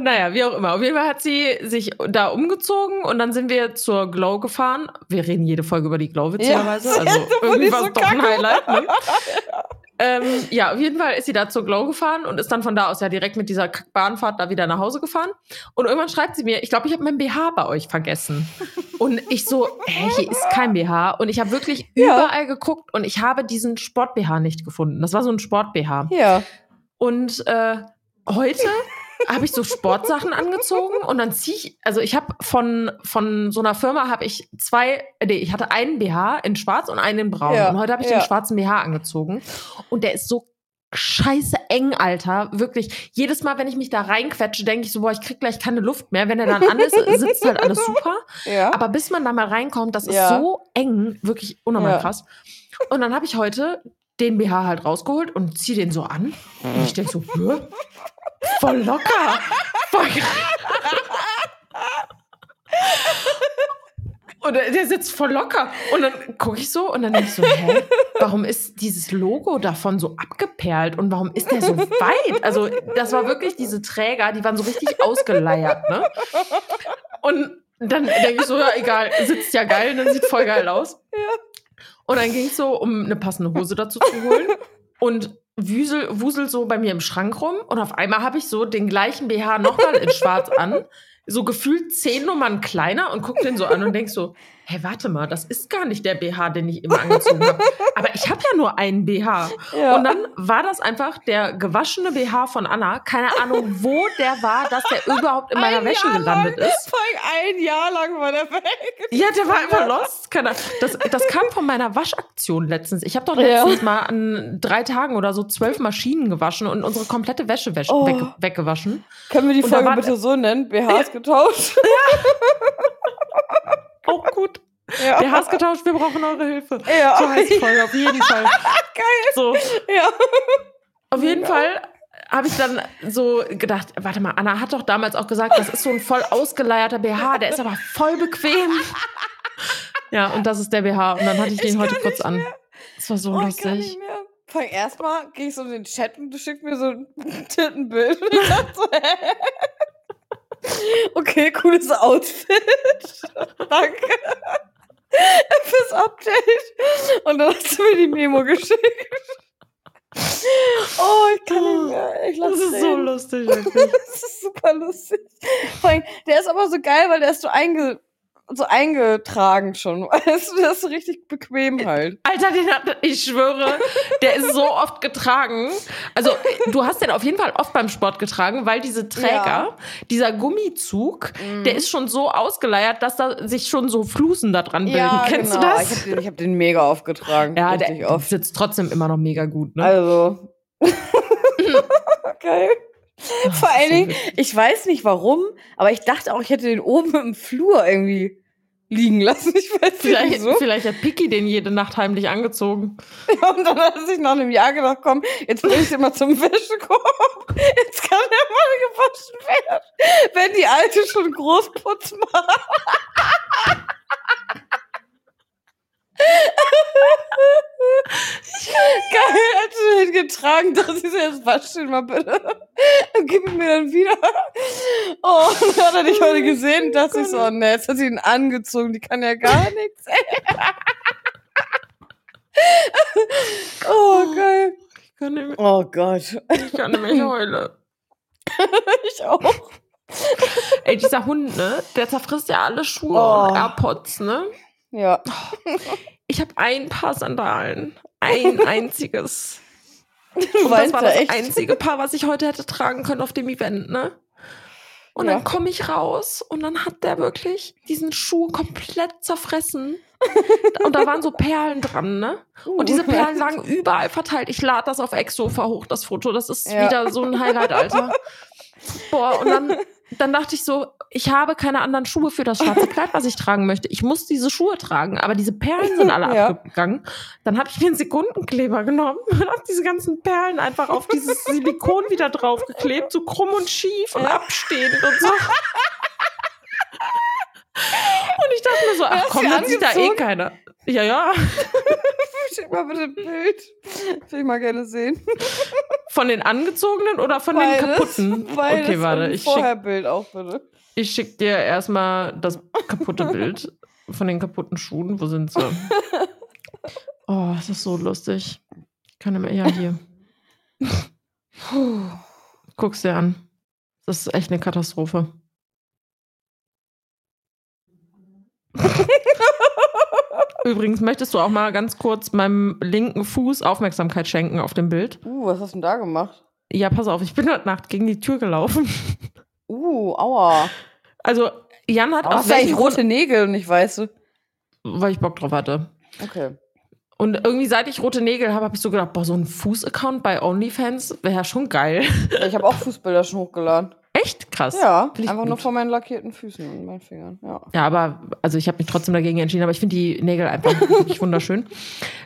Naja, wie auch immer. Auf jeden Fall hat sie sich da umgezogen und dann sind wir zur Glow gefahren. Wir reden jede Folge über die Glow, witzigerweise. Ja, also irgendwie war so es doch ein. Highlight. Ne? ähm, ja, auf jeden Fall ist sie da zur Glow gefahren und ist dann von da aus ja direkt mit dieser Bahnfahrt da wieder nach Hause gefahren. Und irgendwann schreibt sie mir, ich glaube, ich habe mein BH bei euch vergessen. Und ich so, hä, hier ist kein BH. Und ich habe wirklich Ja. überall geguckt und ich habe diesen Sport-BH nicht gefunden. Das war so ein Sport-BH. Ja. Und äh, heute habe ich so Sportsachen angezogen und dann ziehe ich, also ich habe von, von so einer Firma habe ich zwei, nee, ich hatte einen BH in schwarz und einen in braun. Ja, Und heute habe ich ja. den schwarzen BH angezogen und der ist so scheiße eng, Alter. Wirklich. Jedes Mal, wenn ich mich da reinquetsche, denke ich so, boah, ich krieg gleich keine Luft mehr. Wenn er dann an ist, sitzt halt alles super. Ja. Aber bis man da mal reinkommt, das ist so eng, wirklich unnormal krass. Und dann habe ich heute den BH halt rausgeholt und ziehe den so an. Und ich denke so, Hä? Voll locker. Voll und der, sitzt voll locker. Und dann gucke ich so und dann denke ich so, hä, warum ist dieses Logo davon so abgeperlt und warum ist der so weit? Also, das war wirklich diese Träger, die waren so richtig ausgeleiert, ne? Und dann denke ich so, ja, egal, sitzt ja geil, dann sieht voll geil aus. Und dann ging es so, um eine passende Hose dazu zu holen. Und wusel, wusel so bei mir im Schrank rum. Und auf einmal habe ich so den gleichen BH nochmal in schwarz an. So gefühlt zehn Nummern kleiner und guck den so an und denk so, hey, warte mal, das ist gar nicht der BH, den ich immer angezogen habe. Aber ich habe ja nur einen BH. Ja. Und dann war das einfach der gewaschene BH von Anna. Keine Ahnung, wo der war, dass der überhaupt in meiner Ein Wäsche Jahr gelandet lang, ist. Vor allem ein Jahr lang war der weg. Ja, der war einfach lost. Keine. Das, das kam von meiner Waschaktion letztens. Ich habe doch letztens mal an drei Tagen oder so zwölf Maschinen gewaschen und unsere komplette Wäsche wäsch Oh. weg, weggewaschen. Können wir die Folge war- bitte so nennen? BHs getauscht? Auch gut. Ja. Der Hass getauscht, wir brauchen eure Hilfe. Ja. So heißt Folge, auf jeden Fall. Geil. So, Ja. auf jeden Mega. Fall habe ich dann so gedacht, warte mal, Anna hat doch damals auch gesagt, das ist so ein voll ausgeleierter BH, der ist aber voll bequem. Ja, und das ist der BH. Und dann hatte ich den Ich heute kurz an. mehr. Das war so Oh, lustig. Vor allem erstmal gehe ich so in den Chat und du schickst mir so ein Tittenbild. Und ich dachte so, hä? Okay, cooles Outfit. Danke. Update. Und dann hast du mir die Memo geschickt. Oh, ich kann nicht mehr. Ich lass Das ist so Tränen. lustig, wirklich. Das ist super lustig. Vor allem, der ist aber so geil, weil der ist so, einge, so eingetragen schon. Der ist so richtig bequem halt. Alter, den hat, ich schwöre, der ist so oft getragen. Also, du hast den auf jeden Fall oft beim Sport getragen, weil diese Träger, Ja. dieser Gummizug, der ist schon so ausgeleiert, dass da sich schon so Flusen da dran bilden. Kennst genau. du das? Ich habe den, ich hab den mega aufgetragen. ja, richtig der oft. sitzt trotzdem immer noch mega gut, ne? Also. geil. Ach, Vor allen so Dingen, ich weiß nicht warum, aber ich dachte auch, ich hätte den oben im Flur irgendwie liegen lassen. Ich weiß nicht Vielleicht, wieso. vielleicht hat Piki den jede Nacht heimlich angezogen. Und dann hat er sich nach einem Jahr gedacht, komm, jetzt bring ich den mal zum Wäschekorb. Jetzt kann er mal gewaschen werden, wenn die Alte schon Großputz macht. Geil, hat sie den getragen, dass ich so, jetzt wasch den mal bitte. Und gib ihn mir dann wieder. Oh, und hat er dich heute gesehen, dass ich so, oh ne, jetzt hat sie ihn angezogen, die kann ja gar nichts. ey. Oh, geil. Ich kann nicht mehr, Oh Gott. ich kann nicht mehr heulen. Ich auch. Ey, dieser Hund, ne? Der zerfrisst ja alle Schuhe Oh. und AirPods, ne? Ja. Ich habe ein Paar Sandalen. Ein einziges. Und das war das echt. einzige Paar, was ich heute hätte tragen können auf dem Event, ne? Und Ja. dann komme ich raus und dann hat der wirklich diesen Schuh komplett zerfressen. und da waren so Perlen dran, ne? Und diese Perlen lagen überall verteilt. Ich lade das auf Exofa hoch, das Foto. Das ist Ja. wieder so ein Highlight, Alter. Boah, und dann, dann dachte ich so, ich habe keine anderen Schuhe für das schwarze Kleid, was ich tragen möchte. Ich muss diese Schuhe tragen, aber diese Perlen sind alle Ja. abgegangen. Dann habe ich mir einen Sekundenkleber genommen und habe diese ganzen Perlen einfach auf dieses Silikon wieder draufgeklebt, so krumm und schief und Ja. abstehend und so. Und ich dachte mir so, ach komm, dann sieht da eh keiner. Ja, ja. Schick mal bitte ein Bild. Will ich mal gerne sehen. Von den angezogenen oder von den kaputten? Beides okay, warte, ich schick, Vorherbild auch bitte. ich schick dir erstmal das kaputte Bild von den kaputten Schuhen. Wo sind sie? Oh, das ist so lustig. Ich kann immer, ja, hier. Puh. Guck's dir an. Das ist echt eine Katastrophe. Übrigens, möchtest du auch mal ganz kurz meinem linken Fuß Aufmerksamkeit schenken auf dem Bild? Uh, was hast du denn da gemacht? Ja, pass auf, ich bin heute Nacht gegen die Tür gelaufen. Uh, aua. Also, Jan hat welchem Grund, rote Nägel und nicht weiße? weil ich Bock drauf hatte. Okay. Und irgendwie, seit ich rote Nägel habe, habe ich so gedacht, boah, so ein Fuß-Account bei OnlyFans wäre ja schon geil. Ich habe auch Fußbilder schon hochgeladen. Echt krass. Ja, Find ich einfach nur gut. von meinen lackierten Füßen und meinen Fingern. Ja. Ja, aber also ich habe mich trotzdem dagegen entschieden, aber ich finde die Nägel einfach wirklich wunderschön.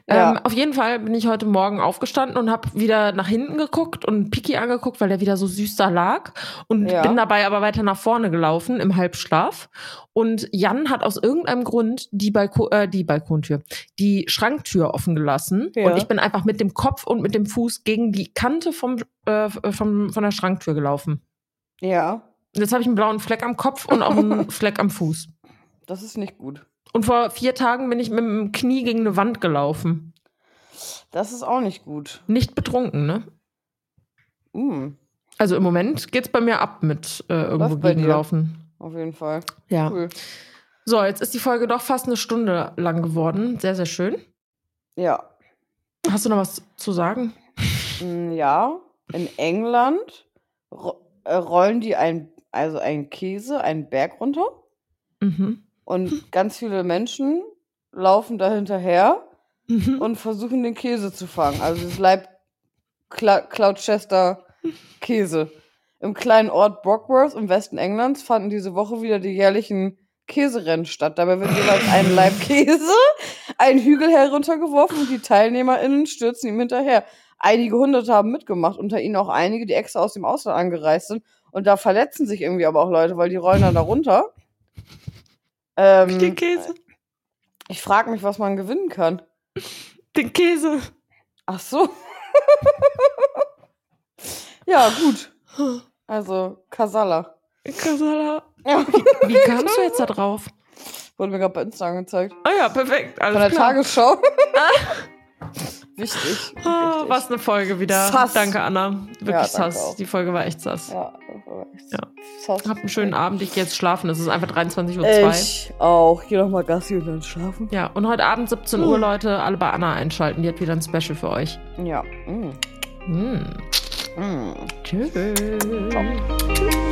Ja. Ähm, auf jeden Fall bin ich heute Morgen aufgestanden und habe wieder nach hinten geguckt und Piki angeguckt, weil der wieder so süß da lag und Ja. bin dabei aber weiter nach vorne gelaufen im Halbschlaf. Und Jan hat aus irgendeinem Grund die, Balko äh, die Balkontür, die Schranktür offen gelassen Ja. und ich bin einfach mit dem Kopf und mit dem Fuß gegen die Kante vom, äh, vom, von der Schranktür gelaufen. Ja, Und Jetzt habe ich einen blauen Fleck am Kopf und auch einen Fleck am Fuß. das ist nicht gut. Und vor vier Tagen bin ich mit dem Knie gegen eine Wand gelaufen. Das ist auch nicht gut. Nicht betrunken, ne? Mm, Also im Moment geht's bei mir ab mit äh, irgendwo gegenlaufen. auf jeden Fall. Ja. Cool. So, jetzt ist die Folge doch fast eine Stunde lang geworden. Sehr, sehr schön. Ja. Hast du noch was zu sagen? Mm, Ja, in England äh, rollen die ein, also einen Käse, einen Berg runter Mhm. und ganz viele Menschen laufen da hinterher Mhm. und versuchen den Käse zu fangen. Also es bleibt Cla Clouchester Käse. Im kleinen Ort Brockworth im Westen Englands fanden diese Woche wieder die jährlichen Käserennen statt. Dabei wird jeweils ein Laib Käse, ein Hügel heruntergeworfen und die TeilnehmerInnen stürzen ihm hinterher. Einige Hunderte haben mitgemacht, unter ihnen auch einige, die extra aus dem Ausland angereist sind. Und da verletzen sich irgendwie aber auch Leute, weil die rollen dann da runter. Ähm, Den Käse. ich frage mich, was man gewinnen kann. Den Käse. Ach so. ja, gut. Also, Kasala. Kasala. Ja. Wie kamst du jetzt da drauf? Wurde mir gerade bei Insta angezeigt. Ah ja, perfekt. Alles Von der klar. Tagesschau. Wichtig. Ah, wichtig. was eine Folge wieder. Sass. Danke, Anna. Wirklich Ja, sass. auch. Die Folge war echt sass. Ja, das war echt Ja. sass. Habt einen schönen Abend. Ich gehe jetzt schlafen. Es ist einfach 23.02 Uhr. Ich auch. Geh noch mal Gassi und dann schlafen. Ja, und heute Abend 17 Uhr, Leute, alle bei Anna einschalten. Die hat wieder ein Special für euch. Ja. Mm. Mm. Mm. Tschüss. Ciao.